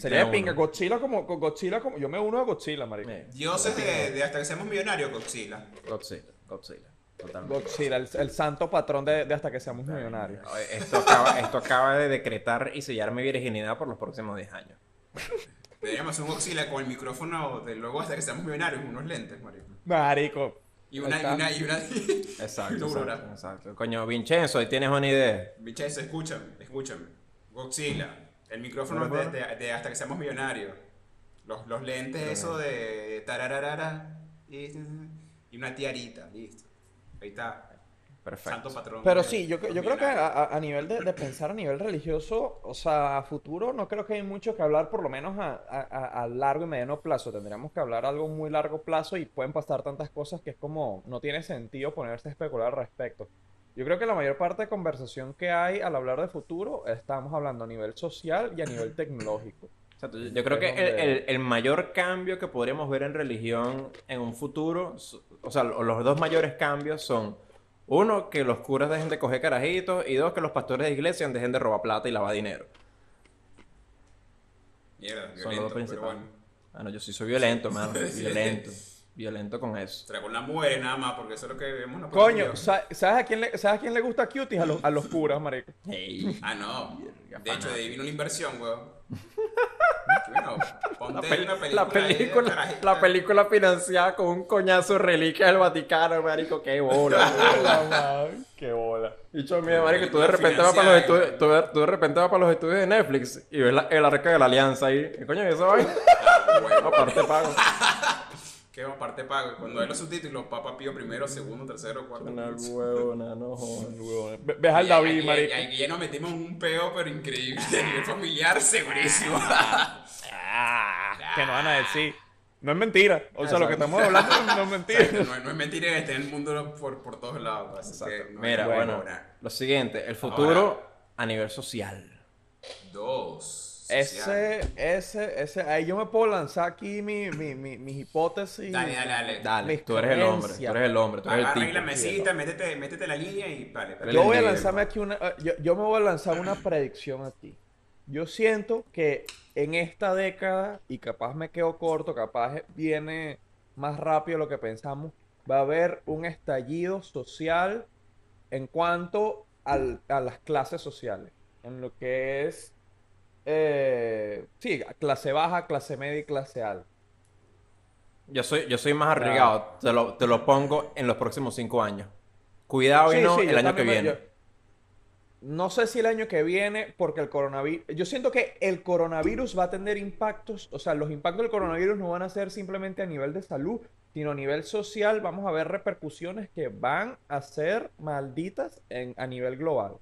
Sería de pinga. Godzilla como, Godzilla como, yo me uno a Godzilla, marico. Eh, Dioses de, de hasta que seamos millonarios, Godzilla. Godzilla, Godzilla. Totalmente. Godzilla, el, el santo patrón de, de hasta que seamos millonarios. Esto acaba, esto acaba de decretar y sellar mi virginidad por los próximos 10 años. Deberíamos hacer un Godzilla con el micrófono del logo hasta que seamos millonarios, unos lentes, marico. Marico. Y una, y una, y una. Exacto, exacto, exacto. Coño, Vincenzo, ahí tienes una idea. Bichazo, escúchame, escúchame. Godzilla, el micrófono de, de- de hasta que seamos millonarios. Los, los lentes, eso de tarararara. Y, y una tiarita, listo. Ahí está. Perfecto. Santo patrón. Pero de sí, yo, yo creo que a, nivel de, de pensar a nivel religioso, o sea, a futuro, no creo que hay mucho que hablar, por lo menos a- a largo y mediano plazo. Tendríamos que hablar algo muy largo plazo y pueden pasar tantas cosas que es como, no tiene sentido ponerse a especular al respecto. Yo creo que la mayor parte de conversación que hay al hablar de futuro, estamos hablando a nivel social y a nivel tecnológico. Exacto, Yo yo creo que el, donde- el- el mayor cambio que podríamos ver en religión en un futuro, o sea, lo- los dos mayores cambios son, Uno, que los curas dejen de coger carajitos. Y dos, que los pastores de iglesia dejen de robar plata y lavar dinero. Mierda, Son los dos pero principales. bueno. Ah, no, yo sí soy violento, mano. Violento. Violento con eso. Será con las mujeres nada más, porque eso es lo que vemos Coño, ¿sabes a quién le, ¿sabes a quién le gusta cuties? A los, a los curas, marico. Ey. Ah, no. De hecho, de ahí vino una inversión, weón. Bueno, ponte La, una la película. ahí la película financiada con un coñazo de reliquia del Vaticano, marico, qué bola. Qué bola. Dicho mío, marico, tú de repente vas para los estudios, tú, de- tú de repente vas para los estudios de Netflix y ves la- el arca de la alianza ahí. ¿Qué coño es eso, vaina? Ah. Aparte pago. Que aparte pago. Cuando hay los subtítulos, Papa Pío primero, segundo, tercero, cuarto. Una huevona, no jodas. Ve- Ves al Y David, ahí- marico. Y ahí ya nos metimos en un peo, pero increíble. A nivel familiar, segurísimo. Ah, que no van a decir. No es mentira. O sea, lo que estamos hablando no es mentira. Exacto, no, es- no es mentira que esté en el mundo por, por todos lados. Así que no Mira, bueno, huevona. lo siguiente, el futuro a nivel social. Dos. Ese, ese, ese, ahí yo me puedo lanzar aquí mi, mi, mi, mis hipótesis. Dale, dale, dale. Dale, tú eres el hombre, tú eres el hombre, tú eres el ahí la tipo. mesita, métete, métete la línea y vale. Yo voy a lanzarme aquí una. eh, Yo, yo me voy a lanzar una predicción aquí. Yo siento que en esta década, y capaz me quedo corto, capaz viene más rápido de lo que pensamos, va a haber un estallido social en cuanto al- a las clases sociales. En lo que es. Eh, sí, clase baja, clase media y clase alta. Yo soy, yo soy más arriesgado, te lo, te lo pongo en los próximos cinco años. Cuidado y Sí, no sí, el año que viene. yo- no sé si el año que viene, porque el coronavirus. Yo siento que el coronavirus va a tener impactos. O sea, los impactos del coronavirus no van a ser simplemente a nivel de salud, sino a nivel social. Vamos a ver repercusiones que van a ser malditas en, a nivel global.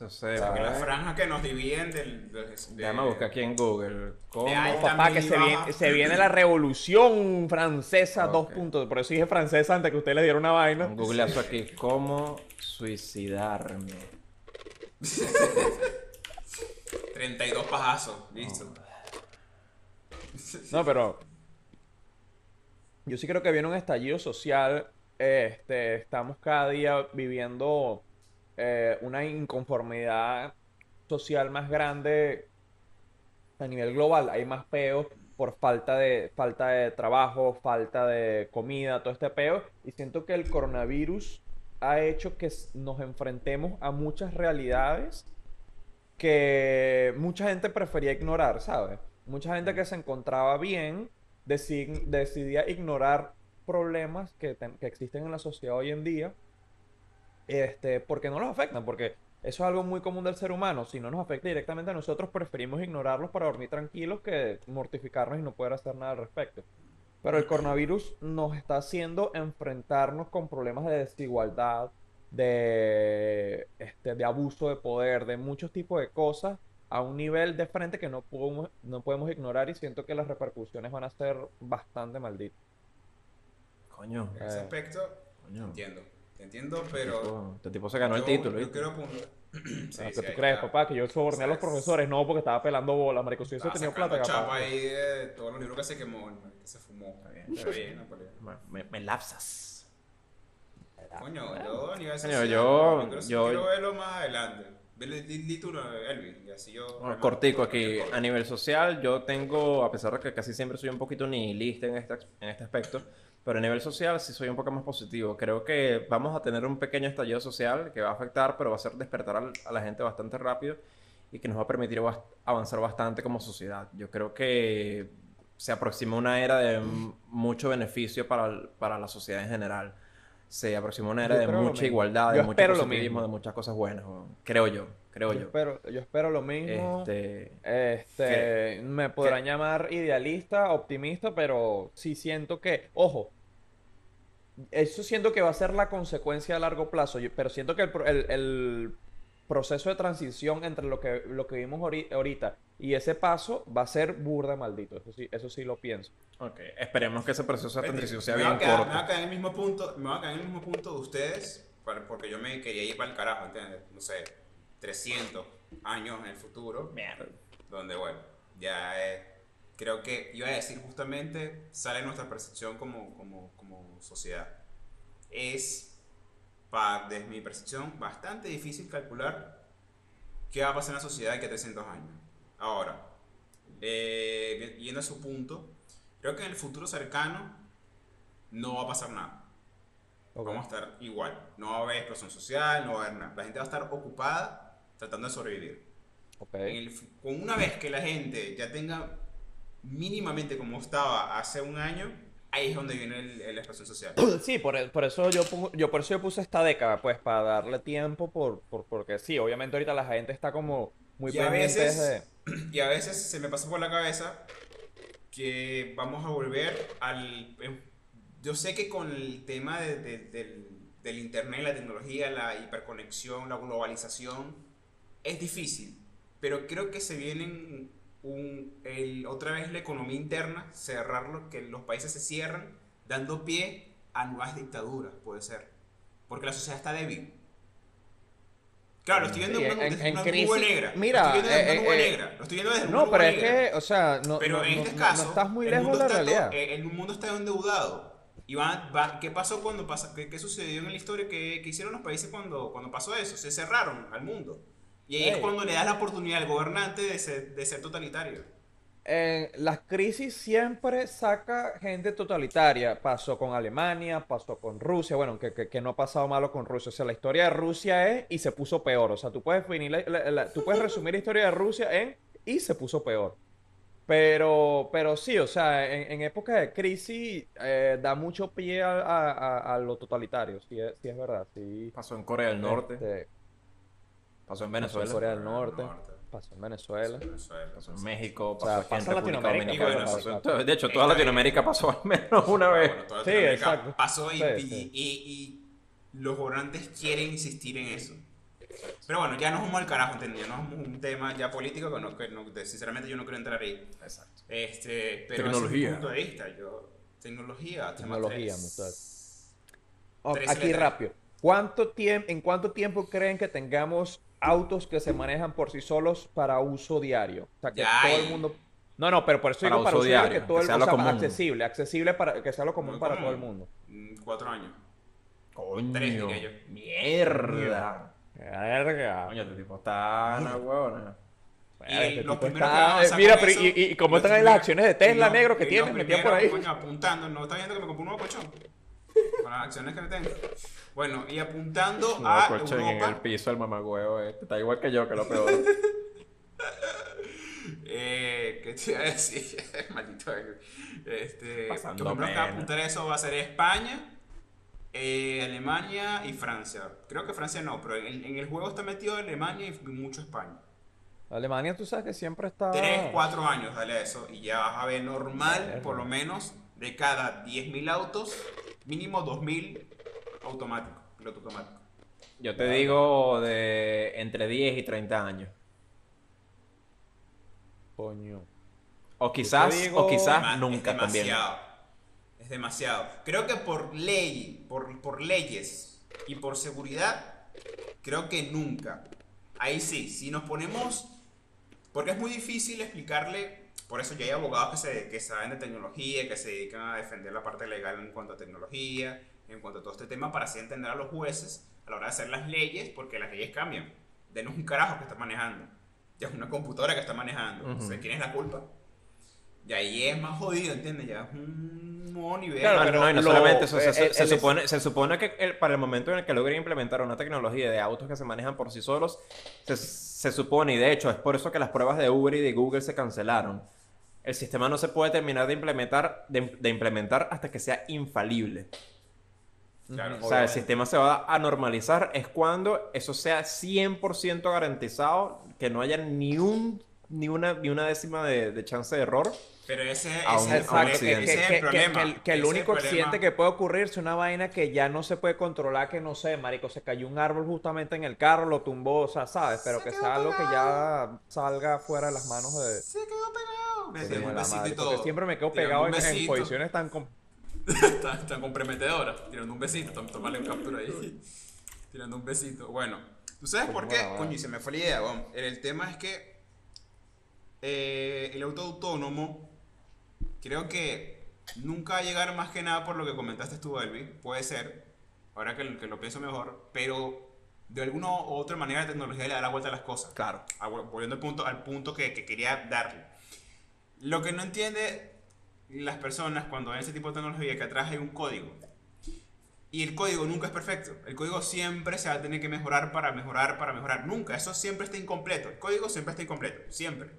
Entonces, Porque a las ver, franjas que nos dividen del. de- de- déjame buscar aquí en Google. ¿Cómo? Papá, que se viene, se viene la revolución francesa Ok. 2 puntos. Por eso dije francesa antes que usted le diera una vaina. Un googleazo aquí. ¿Cómo suicidarme? 32 pajazos, listo. No, pero yo sí creo que viene un estallido social. Este, estamos cada día viviendo eh, una inconformidad social más grande a nivel global. Hay más peos por falta de, falta de trabajo, falta de comida, todo este peo. Y siento que el coronavirus ha hecho que nos enfrentemos a muchas realidades que mucha gente prefería ignorar, ¿sabes? Mucha gente que se encontraba bien deci- decidía ignorar problemas que, que existen en la sociedad hoy en día este, porque no los afectan, porque eso es algo muy común del ser humano. Si no nos afecta directamente a nosotros, preferimos ignorarlos para dormir tranquilos que mortificarnos y no poder hacer nada al respecto. Pero el coronavirus nos está haciendo enfrentarnos con problemas de desigualdad, de, este, de abuso de poder, de muchos tipos de cosas a un nivel de frente que no podemos, no podemos ignorar y siento que las repercusiones van a ser bastante malditas. Coño. En ese Eh. aspecto, Coño. entiendo. Te entiendo, pero. Tipo, Este tipo se ganó el yo- título, Yo quiero apuntar. Sí, Ah, sí, ¿Qué tú crees, está. papá? Que yo soborné a los profesores, no, porque estaba pelando bolas, marico. Si hubiese tenido plata, chapa capaz. ahí de todos los libros que se quemó, que se fumó. Está bien, está bien. Me, me lapsas. Coño, yo a nivel Coño, social, yo- quiero, yo- quiero verlo más adelante. Tú, Elvin, y así yo... Bueno, cortico aquí. A nivel social, yo tengo, a pesar de que casi siempre soy un poquito nihilista en este, en este aspecto, pero a nivel social sí soy un poco más positivo. Creo que vamos a tener un pequeño estallido social que va a afectar, pero va a hacer despertar al- a la gente bastante rápido y que nos va a permitir avanzar bastante como sociedad. Yo creo que se aproxima una era de mucho beneficio para, el- para la sociedad en general. Se aproxima una era Yo de mucha igualdad, de mucho positivismo, de muchas cosas buenas. Creo yo, creo Yo yo. espero, yo espero lo mismo. Este, Este, me podrán llamar idealista, optimista, pero sí siento que, ojo, eso siento que va a ser la consecuencia a largo plazo, yo- pero siento que el, el- el proceso de transición entre lo que, lo que vimos ahori- ahorita y ese paso va a ser burda maldito, eso sí, eso sí lo pienso. Ok, esperemos que ese proceso de transición sea me bien quedar, corto. Me voy a quedar en el mismo punto, me voy a quedar en el mismo punto de ustedes, porque yo me quería ir para el carajo, ¿entiendes? No sé, 300 años en el futuro, Mierda. donde, bueno, ya es, creo que, iba a decir justamente, sale nuestra percepción como, como, como sociedad. Es para, desde mi percepción, bastante difícil calcular qué va a pasar en la sociedad de que 300 años. Ahora, eh, yendo a su punto, creo que en el futuro cercano no va a pasar nada. Ok. Vamos a estar igual. No va a haber explosión social, no va a haber nada. La gente va a estar ocupada tratando de sobrevivir. Ok. En el con una vez que la gente ya tenga mínimamente como estaba hace un año, ahí es donde viene el, el- explosión social. Sí, por, por eso yo, yo por eso yo puse esta década, pues, para darle tiempo, por, por- porque sí, obviamente ahorita la gente está como muy Y a pendiente veces- de... Y a veces se me pasa por la cabeza que vamos a volver al... em, Yo sé que con el tema de- de- del, del internet, la tecnología, la hiperconexión, la globalización, es difícil, pero creo que se vienen un, el- otra vez la economía interna, cerrarlo, que los países se cierran, dando pie a nuevas dictaduras, puede ser, porque la sociedad está débil. Claro, lo estoy viendo una, en- desde en una crisis- nube negra. mira, lo estoy viendo desde eh, una nube eh, negra. Lo estoy viendo desde una No, nube pero es que, o sea, no, Pero no- en este no- caso, no estás muy el lejos de mundo la está realidad. todo- el mundo está endeudado. Y va, va- ¿Qué pasó cuando pasa, qué, qué sucedió en la historia? ¿Qué, qué hicieron los países cuando, cuando pasó eso? Se cerraron al mundo. Y ahí es cuando le das la oportunidad al gobernante de ser, de ser totalitario. Eh, las crisis siempre saca gente totalitaria. Pasó con Alemania, pasó con Rusia. Bueno, que, que- que no ha pasado malo con Rusia. O sea, la historia de Rusia es y se puso peor. O sea, tú puedes, definir la- la- la- tú puedes resumir la historia de Rusia en y se puso peor. Pero, pero sí, o sea, en, en época de crisis eh, da mucho pie a, a- a- a lo totalitario. Sí es, sí es verdad. Sí. Pasó en Corea del Norte, Este, pasó en pasó en Venezuela, Corea del Norte, Norte. pasó en Venezuela. Venezuela. pasó en México, O sea, pasó aquí en pasa en República Latinoamérica, Dominicana, pasó en pasa- todo- De hecho, toda Latinoamérica pasó al menos una vez. Bueno, toda Sí, Latinoamérica exacto. Pasó y, Sí, y- sí. y- y los gobernantes quieren insistir en eso. Pero bueno, ya nos vamos al carajo, nos vamos a un tema ya político que, no, que no- sinceramente yo no quiero entrar ahí. Exacto. Este, pero Tecnología. es mi punto de vista. Yo, tecnología, Tecnología, muchachos. Oh, aquí letras. rápido. ¿Cuánto tiempo, ¿En cuánto tiempo creen que tengamos autos que se manejan por sí solos para uso diario? O sea, que Ya todo hay. el mundo... No, no, pero por eso Para digo para uso uso diario, diario, que todo que el sea mundo común. accesible, accesible para que sea lo común para todo el mundo. Mm, Cuatro años. Coño. Tres, diría yo. Mierda. Verga. Coño, este tipo está una huevona. Y este los primeros avanzar Mira, pero y, y cómo están ahí las acciones de Tesla negro que tienes metidas por ahí? apuntando, no está viendo que me compré un nuevo colchón. Con las acciones que me tengo. Bueno, y apuntando No, a colchón en el Europa. piso el mamagüevo este. Está igual que yo, que lo peor. Eh, ¿Qué te iba a decir? Maldito. Este, Pasando los primeros que apuntar eso va a ser España, eh, Alemania y Francia. Creo que Francia no, pero en, en el juego está metido Alemania y mucho España. Alemania, tú sabes que siempre está... Tres, cuatro años, dale a eso. Y ya vas a ver normal, por lo menos, de cada 10.000 autos, mínimo 2.000 automáticos, piloto automático. Yo te digo de entre 10 y 30 años. Coño. O quizás, digo- o quizás Dema- nunca es también. demasiado. Es demasiado. Creo que por ley, por, por leyes y por seguridad, creo que nunca. Ahí sí, si nos ponemos... Porque es muy difícil explicarle... Por eso ya hay abogados que, se, que saben de tecnología, que se dedican a defender la parte legal en cuanto a tecnología, en cuanto a todo este tema, para así entender a los jueces a la hora de hacer las leyes, porque las leyes cambian. Denos un carajo que está manejando. Ya es una computadora que está manejando. O sea, ¿quién es la culpa? Y ahí es más jodido, ¿entiendes? Ya es un nuevo nivel. Claro, pero no, y no lo- solamente eso, se, eh, se- el- se el- supone, se supone que el- para el momento en el que logren implementar una tecnología de autos que se manejan por sí solos, se, se supone, y de hecho es por eso que las pruebas de Uber y de Google se cancelaron. El sistema no se puede terminar de implementar, de, de implementar hasta que sea infalible. Claro, O sea, el sistema se va a normalizar es cuando eso sea 100% garantizado, que no haya ni un ni una, ni una décima de, de chance de error. Pero ese, es el problema. que, Ese es que- el problema. que- que- que el Ese es único accidente que puede ocurrir es una vaina que ya no se puede controlar, que no sé, marico, se cayó un árbol justamente en el carro, lo tumbó, o sea, ¿sabes? Pero Se que sea algo que ya salga fuera de las manos de... Se quedó pegado. Me un besito madre, y todo. siempre me quedo pegado en, en posiciones tan... com- tan, tan comprometedoras. Tirando un besito. Tom- Tomarle un captura ahí. Tirando un besito. Bueno, ¿tú sabes por qué? Coño, y se me fue la idea. El, tema es que eh, el auto autónomo creo que nunca va a llegar más que nada por lo que comentaste tú, Elvi. Puede ser. ahora que, que lo pienso mejor, pero de alguna u otra manera la tecnología le da la vuelta a las cosas. Claro. Ah, vol- Volviendo al punto, al punto que, que quería darle. Lo que no entiende las personas cuando ven ese tipo de tecnología que atrás hay un código. Y el código nunca es perfecto. El código siempre se va a tener que mejorar para mejorar, para mejorar. Nunca. Eso siempre está incompleto. El código siempre está incompleto. Siempre.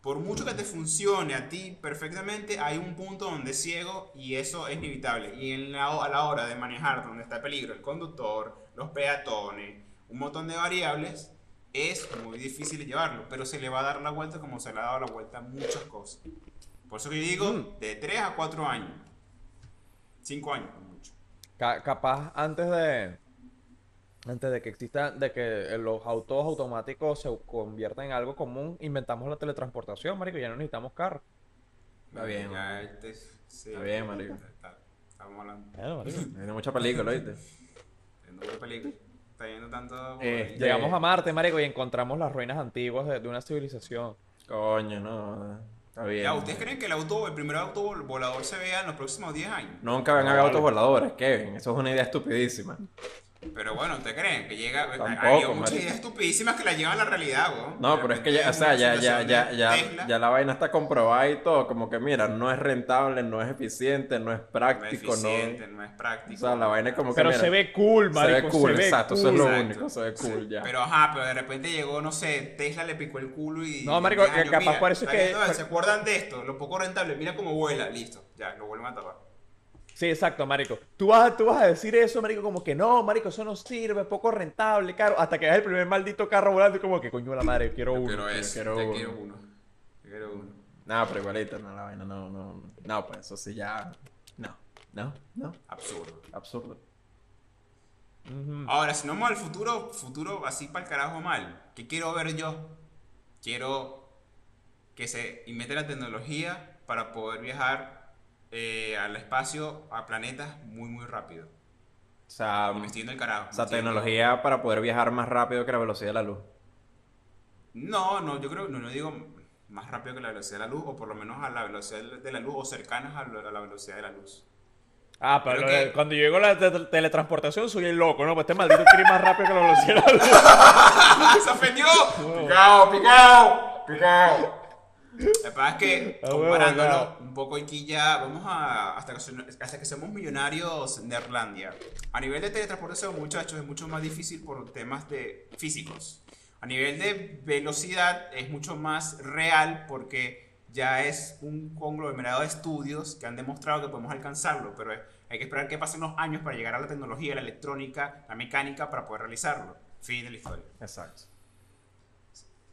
Por mucho que te funcione a ti perfectamente, hay un punto donde es ciego y eso es inevitable. Y en la, a la hora de manejar donde está el peligro, el conductor, los peatones, un montón de variables, es muy difícil llevarlo. Pero se le va a dar la vuelta como se le ha dado la vuelta a muchas cosas. Por eso que yo digo, de 3 a 4 años. 5 años, mucho. Ca- capaz antes de antes de que exista de que los autos automáticos se conviertan en algo común, inventamos la teletransportación, marico, ya no necesitamos carro. Está bien, Ya, este, sí. Está bien, marico. Está- Estamos hablando. Bueno, marico. Tiene mucha película, ¿viste? Viendo una película. Está viendo tanto. Eh, Llegamos a Marte, marico, y encontramos las ruinas antiguas de, de una civilización. Coño, no. Está bien. Ya, ¿ustedes creen que el auto, el primer auto vol- volador se vea en los próximos 10 años? Nunca van a haber autos voladores, Kevin. Eso es una idea estupidísima. Pero bueno, ¿ustedes creen que llega? Tampoco, hay muchas ideas estupidísimo que la llevan a la realidad, weón. No, pero es que ya, o sea, ya, ya, ya, ya, ya la vaina está comprobada y todo. Como que, mira, no es rentable, no es eficiente, no es no es práctico, no. eficiente, no es práctico. O sea, la vaina es como que. Pero se ve cool, Se ve marico, cool, se ve exacto. Eso es cool. lo Exacto. único, se ve cool ya. Pero ajá, pero de repente llegó, no sé, Tesla le picó el culo y. No, marico, y que capaz mira, por eso que- viendo, ¿Se acuerdan de esto? Lo poco rentable, mira cómo vuela, listo, ya, lo vuelven a tapar. Sí, exacto, marico. Tú vas, a- tú vas a decir eso, marico, como que no, marico, eso no sirve, poco rentable, caro. Hasta que ves el primer maldito carro volando y como que coño la madre, quiero uno. Es, quiero ya uno. quiero uno. Yo quiero uno. No, pero igualito, no, la vaina, no, no. No, pues eso sí ya. No, no, no. Absurdo. Absurdo. Ahora, si no vamos al futuro, futuro así para el carajo mal, ¿qué quiero ver yo? Quiero que se invente la tecnología para poder viajar eh, al espacio, a planetas muy, muy rápido. O sea, Y me estoy yendo al carajo. o sea, tecnología para poder viajar más rápido que la velocidad de la luz. No, no, yo creo, no, no digo más rápido que la velocidad de la luz, o por lo menos a la velocidad de la luz, o cercanas a la a la velocidad de la luz. Ah, pero que- cuando llegó la te- teletransportación soy el loco, ¿no? Pues este maldito quiere ir más rápido que la velocidad de la luz. ¡Se ofendió! ¡Picao, picao! ¡Picao! La verdad es que, Ah, comparándolo. Un poco aquí ya, vamos a. Hasta que, hasta que seamos millonarios en Neerlandia. A nivel de teletransportación, muchachos, es mucho más difícil por temas de físicos. A nivel de velocidad, es mucho más real porque ya es un conglomerado de estudios que han demostrado que podemos alcanzarlo, pero hay que esperar que pasen unos años para llegar a la tecnología, la electrónica, la mecánica para poder realizarlo. Fin de la historia. Exacto.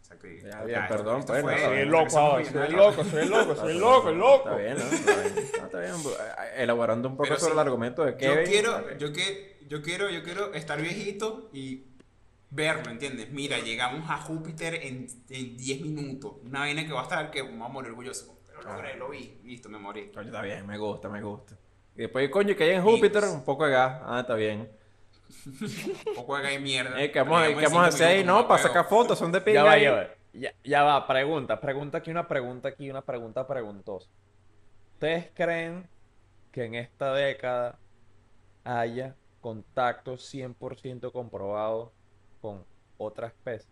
Exacto. Y- Ya, bien, esto- perdón, esto pues, fue- no, Soy el hasta loco ahora, soy loco, soy el loco, soy el loco, el loco. Está bien, ¿no? Está bien. No, está bien. Eh, Elaborando un poco Pero sobre sí, el argumento de Yo Kevin. quiero, yo, que, yo, quiero, yo quiero estar viejito y verlo, ¿entiendes? Mira, llegamos a Júpiter en, en 10 minutos. Una vaina que va a estar que vamos a morir orgulloso. Pero lo logré, lo vi, listo, me morí. Coño, está bien, me gusta, me gusta. Y después, coño, que hay en Júpiter, un poco de gas. Ah, está bien. Un poco de mierda. Eh, ¿Qué vamos, ¿qué vamos a hacer ahí? No, para sacar fotos, son de Ya pinga va, ahí. ya va. Ya, ya va, pregunta, pregunta aquí, una pregunta aquí, una pregunta preguntosa. ¿Ustedes creen que en esta década haya contactos 100% comprobados con otra especie?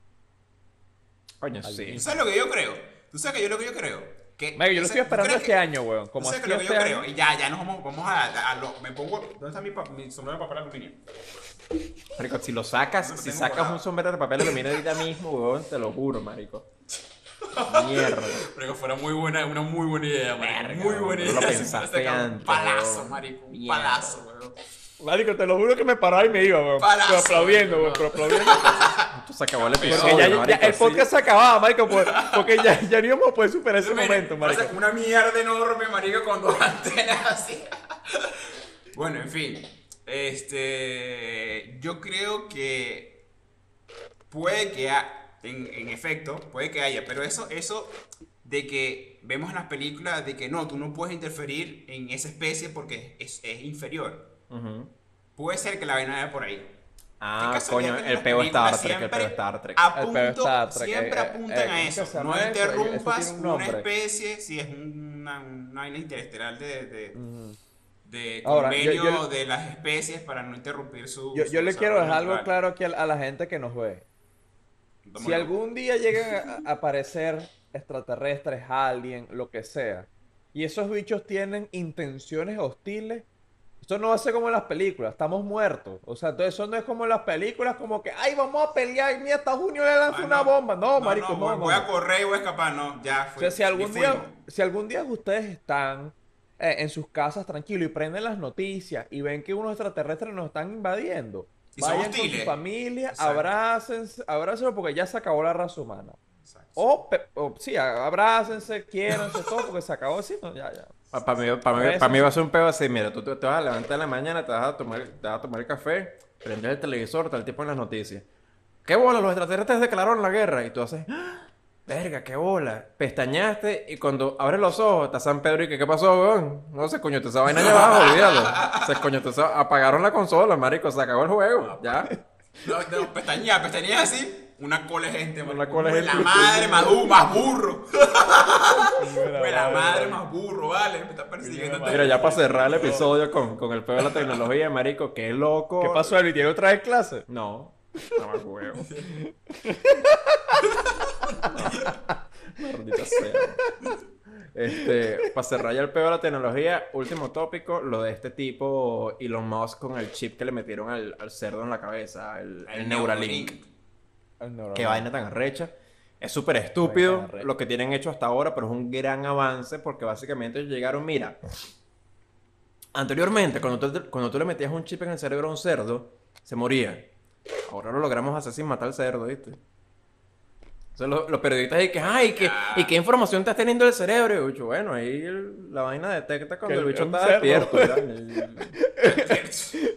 Coño, sí. ¿Tú sabes lo que yo creo? ¿Tú sabes que yo lo que yo creo? Que Marico, yo lo estoy esperando ¿tú este que- año, weón. ¿tú Como sabes que lo que yo este creo? año. Y ya, ya nos vamos, vamos a, a lo- me pongo, ¿dónde está mi, pa- mi sombrero de papel aluminio? Marico, si lo sacas, No si sacas un sombrero de papel aluminio ahorita mismo, weón, te lo juro, marico. Mierda. Pero fuera muy buena, una muy buena idea, marico. Muy buena no idea. lo pensaste antes, Un palazo, weón. marico. Un Mierda. palazo, weón. Marico, te lo juro que me paraba y me iba, weón. Palazo, Pero aplaudiendo, weón, pero aplaudiendo. Esto se acabó el episodio, Porque ya, ya- marico, el sí. podcast se acababa, marico, por- porque ya, ya no íbamos a poder superar ese Mira, momento, marico. Una mierda enorme, marico, con dos antenas así. bueno, en fin. Este. Yo creo que. Puede que. ha- en, en efecto, puede que haya. Pero eso, eso de que vemos en las películas de que no, tú no puedes interferir en esa especie porque es, es inferior. Puede ser que la vaina vaya por ahí. Ah, coño, el peo Star Trek, el siempre peo Star Trek. apunto- El Star Trek, siempre eh, apuntan eh, a ¿cómo que eso. No eso? Eso interrumpas tiene un una especie si es una, una vaina interestelar de, de, Ujú. de de Ahora, convenio yo- yo- de las especies para no interrumpir su. Yo, su yo le quiero dejar algo claro aquí a, a la gente que nos ve. Si algún día llegan a, a aparecer extraterrestres, alien, lo que sea, y esos bichos tienen intenciones hostiles, esto no va a ser como en las películas, estamos muertos. O sea, entonces eso no es como en las películas, como que, ay, vamos a pelear, y mira, Estados Unidos le lanza Ah, una bomba. No, marico, no. voy, no, voy a no. correr y voy a escapar, no, ya O fue. sea, si algún día, si algún día ustedes están eh, en sus casas tranquilos y prenden las noticias y ven que unos extraterrestres nos están invadiendo, Y vayan con su familia, abrácense, abrácense porque ya se acabó la raza humana. Exacto. O, pe- o sí, abrácense, quiéranse, todo, porque se acabó así, no, ya, ya. Para mí, pa' mí, Eso pa' mí sí. va a ser un pedo así, mira, tú te, te vas a levantar en la mañana, te vas a tomar, te vas a tomar el café, prendes el televisor, el tipo en las noticias. ¿Qué bola? Los extraterrestres declararon la guerra. Y tú haces, ¡Ah! Verga, qué bola. Pestañaste y cuando abres los ojos, está San Pedro y que, ¿qué pasó, weón? No se coño, esa vaina allá abajo, olvídalo. Se coño, apagaron la consola, marico, se acabó el juego, ya. No, no, pestañea, pestañea así. Una cola de gente, Una cola de Fue gente. La madre más, du- más burro. Fue la madre más burro, vale. Me está persiguiendo. Mira, Mira, ya para cerrar el episodio con, con el pedo de la tecnología, marico, qué loco. ¿Qué pasó, Elvi? ¿Tiene otra vez clase? No. No me huevo. Maldita sea. Este, para cerrar ya el peor de la tecnología, último tópico, lo de este tipo Elon Musk con el chip que le metieron al, al cerdo en la cabeza, el, el Neuralink. Qué vaina tan arrecha. Es súper estúpido lo que tienen hecho hasta ahora, pero es un gran avance porque básicamente ellos llegaron, mira, anteriormente cuando tú, cuando tú le metías un chip en el cerebro a un cerdo, se moría. Ahora lo logramos hacer sin matar al cerdo, ¿viste? Entonces los, los periodistas dicen que, ay, ¿qué, ¿y qué información estás teniendo del cerebro? Y yo, "Bicho, bueno, ahí el- la vaina detecta cuando Que el bicho está cerdo. despierto.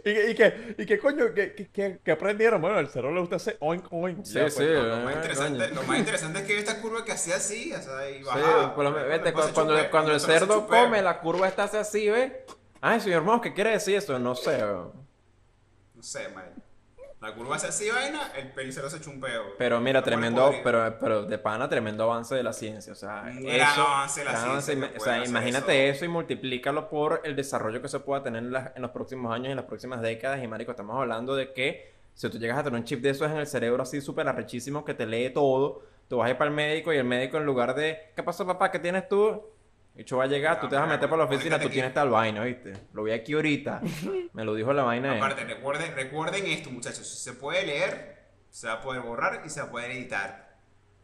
¿Y, qué- y, qué, ¿Y qué coño? ¿Qué, qué, qué- qué aprendieron? Bueno, el cerro le gusta hacer oink, oink. Sí, Ya, pues. sí. Lo más, interesante, coño. lo más interesante es que esta curva que hacía así, o sea, y bajaba. vete, se cuando, cuando el cerdo come, la curva está así, ¿ves? Ay, señor Moss, ¿qué quiere decir eso? No sé. weón. No sé, man. La curva hace así, vaina, el pelicero se echa un peo. Pero mira, La tremendo, pero, pero de pana, tremendo avance de la ciencia. O sea, gran eso, avance de la ciencia avance, ima- o sea, imagínate eso. eso. y multiplícalo por el desarrollo que se pueda tener en, las- en los próximos años y en las próximas décadas. Y marico, estamos hablando de que si tú llegas a tener un chip de esos en el cerebro así súper arrechísimo que te lee todo, tú vas a ir para el médico y el médico en lugar de, ¿qué pasó papá? ¿Qué tienes tú? Y va a llegar, tú te vas a meter por la oficina, tú tienes aquí. tal vaina, ¿viste? Lo vi aquí ahorita. Me lo dijo la vaina. Aparte, recuerden, recuerden esto, muchachos. Si se puede leer, se va a poder borrar y se va a poder editar.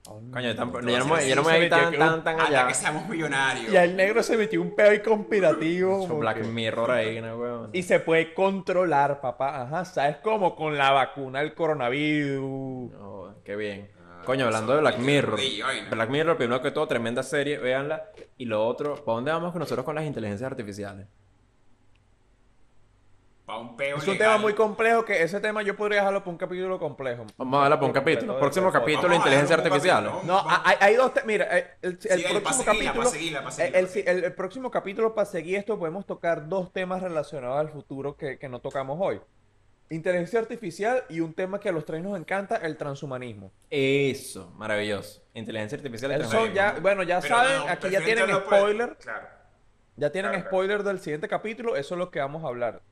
Coño, yo no me yo no me voy tan, que tan, tan Hasta allá. que seamos millonarios. Y al negro se metió un pedo ahí conspirativo. Black que- Mirror ahí, ¿no, weón? Y se puede controlar, papá. Ajá, ¿sabes cómo? Con la vacuna del coronavirus. No, qué bien. Coño, hablando de Black Mirror. Black Mirror, primero que todo, tremenda serie, véanla. Y lo otro, ¿para dónde vamos nosotros con las inteligencias artificiales? Pa' un peo Es un legal. tema muy complejo que ese tema yo podría dejarlo para un capítulo complejo. Vamos a darla por un capítulo. Próximo capítulo, inteligencia darle artificial. capítulo. No, hay, hay dos temas. Mira, el, próximo capítulo. el- próximo capítulo, para seguir esto, podemos tocar dos temas relacionados al futuro que, que no tocamos hoy: inteligencia artificial y un tema que a los tres nos encanta, el transhumanismo. Eso, maravilloso. Inteligencia artificial. y transhumanismo. ya, bueno, ya Pero saben, no, aquí ya tienen spoiler. Claro. Ya tienen Claro, claro. spoiler del siguiente capítulo, eso es lo que vamos a hablar.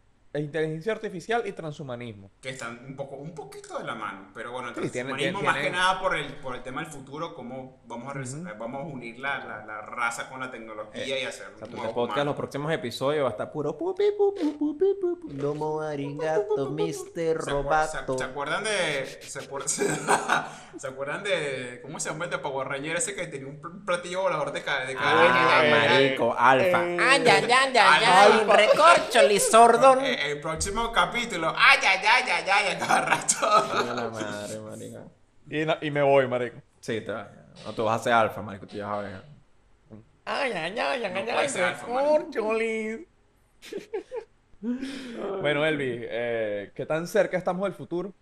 Inteligencia artificial y transhumanismo. que están un poco un poquito de la mano pero bueno el Sí, tiene- transhumanismo tiene- más que nada por el por el tema del futuro cómo vamos a vamos a unir la, la, la raza con la tecnología y hacer O sea, un nuevo podcast, humano. los próximos episodios va a estar puro pupi, pupi, pupi, pupi. Domo arigato, Mr. ¿Se, acuer- Robato. se- acuerdan de se, acuer- se acuerdan de cómo se llama el de Power Ranger ese que tenía un pl- platillo volador de ca- de Ah, eh, marico, alfa. eh, Ay, ay, ay, ay, Ay, ay, recorcholi, sordón. Eh, el próximo capítulo ay ay ay ay ay a cada rato Coño, la madre, marico. Y, na- y me voy, marico. Sí, te vas. No, tú vas a ser alfa, marico, tú ya ver. Ay, ay, ay, ay, No ay, ser alfa. Bueno, Elvi, eh, ¿qué tan cerca estamos del futuro?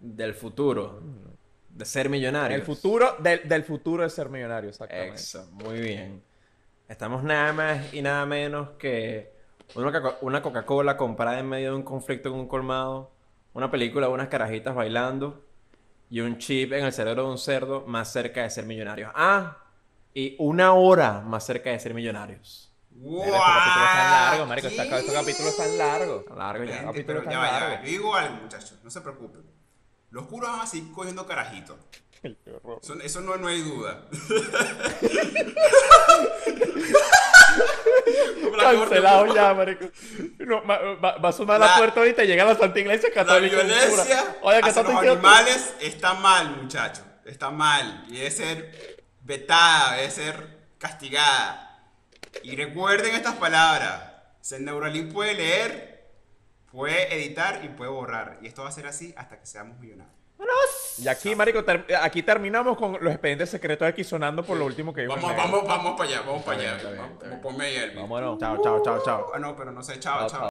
Del futuro. De ser millonario. El futuro del, del futuro de ser millonario, exactamente. Eso, muy bien. Estamos nada más y nada menos que una Coca- una Coca-Cola comprada en medio de un conflicto en un colmado, una película de unas carajitas bailando y un chip en el cerebro de un cerdo más cerca de ser millonarios. Ah, y una hora más cerca de ser millonarios. ¡Wow! Estos capítulos están largos, marico. Estos estos capítulos están largos. Está largo ya. Gente, capítulos pero tan ya va, ya. Yo digo algo, muchachos. No se preocupen. Los curos van a seguir cogiendo carajitos. Eso, eso no, no hay duda. Cancelado ya, marico. No, va, va- a sonar la, La- puerta ahorita y llega la Santa Iglesia La Católica. violencia Oye, hacia los animales está mal, muchachos. Está mal. Y debe ser vetada, debe ser castigada. Y recuerden estas palabras. El Neuralink puede leer, puede editar y puede borrar. Y esto va a ser así hasta que seamos millonarios. Y aquí, marico, ter- aquí terminamos con los expedientes secretos aquí sonando por lo último que dijo el Vamos, vamos, vamos para allá, vamos para allá. Vamos, ponme ahí, Elvis. Vámonos. Chao, chao, chao, chao. Ah, no, pero no sé, chao, Chao, chao. chao.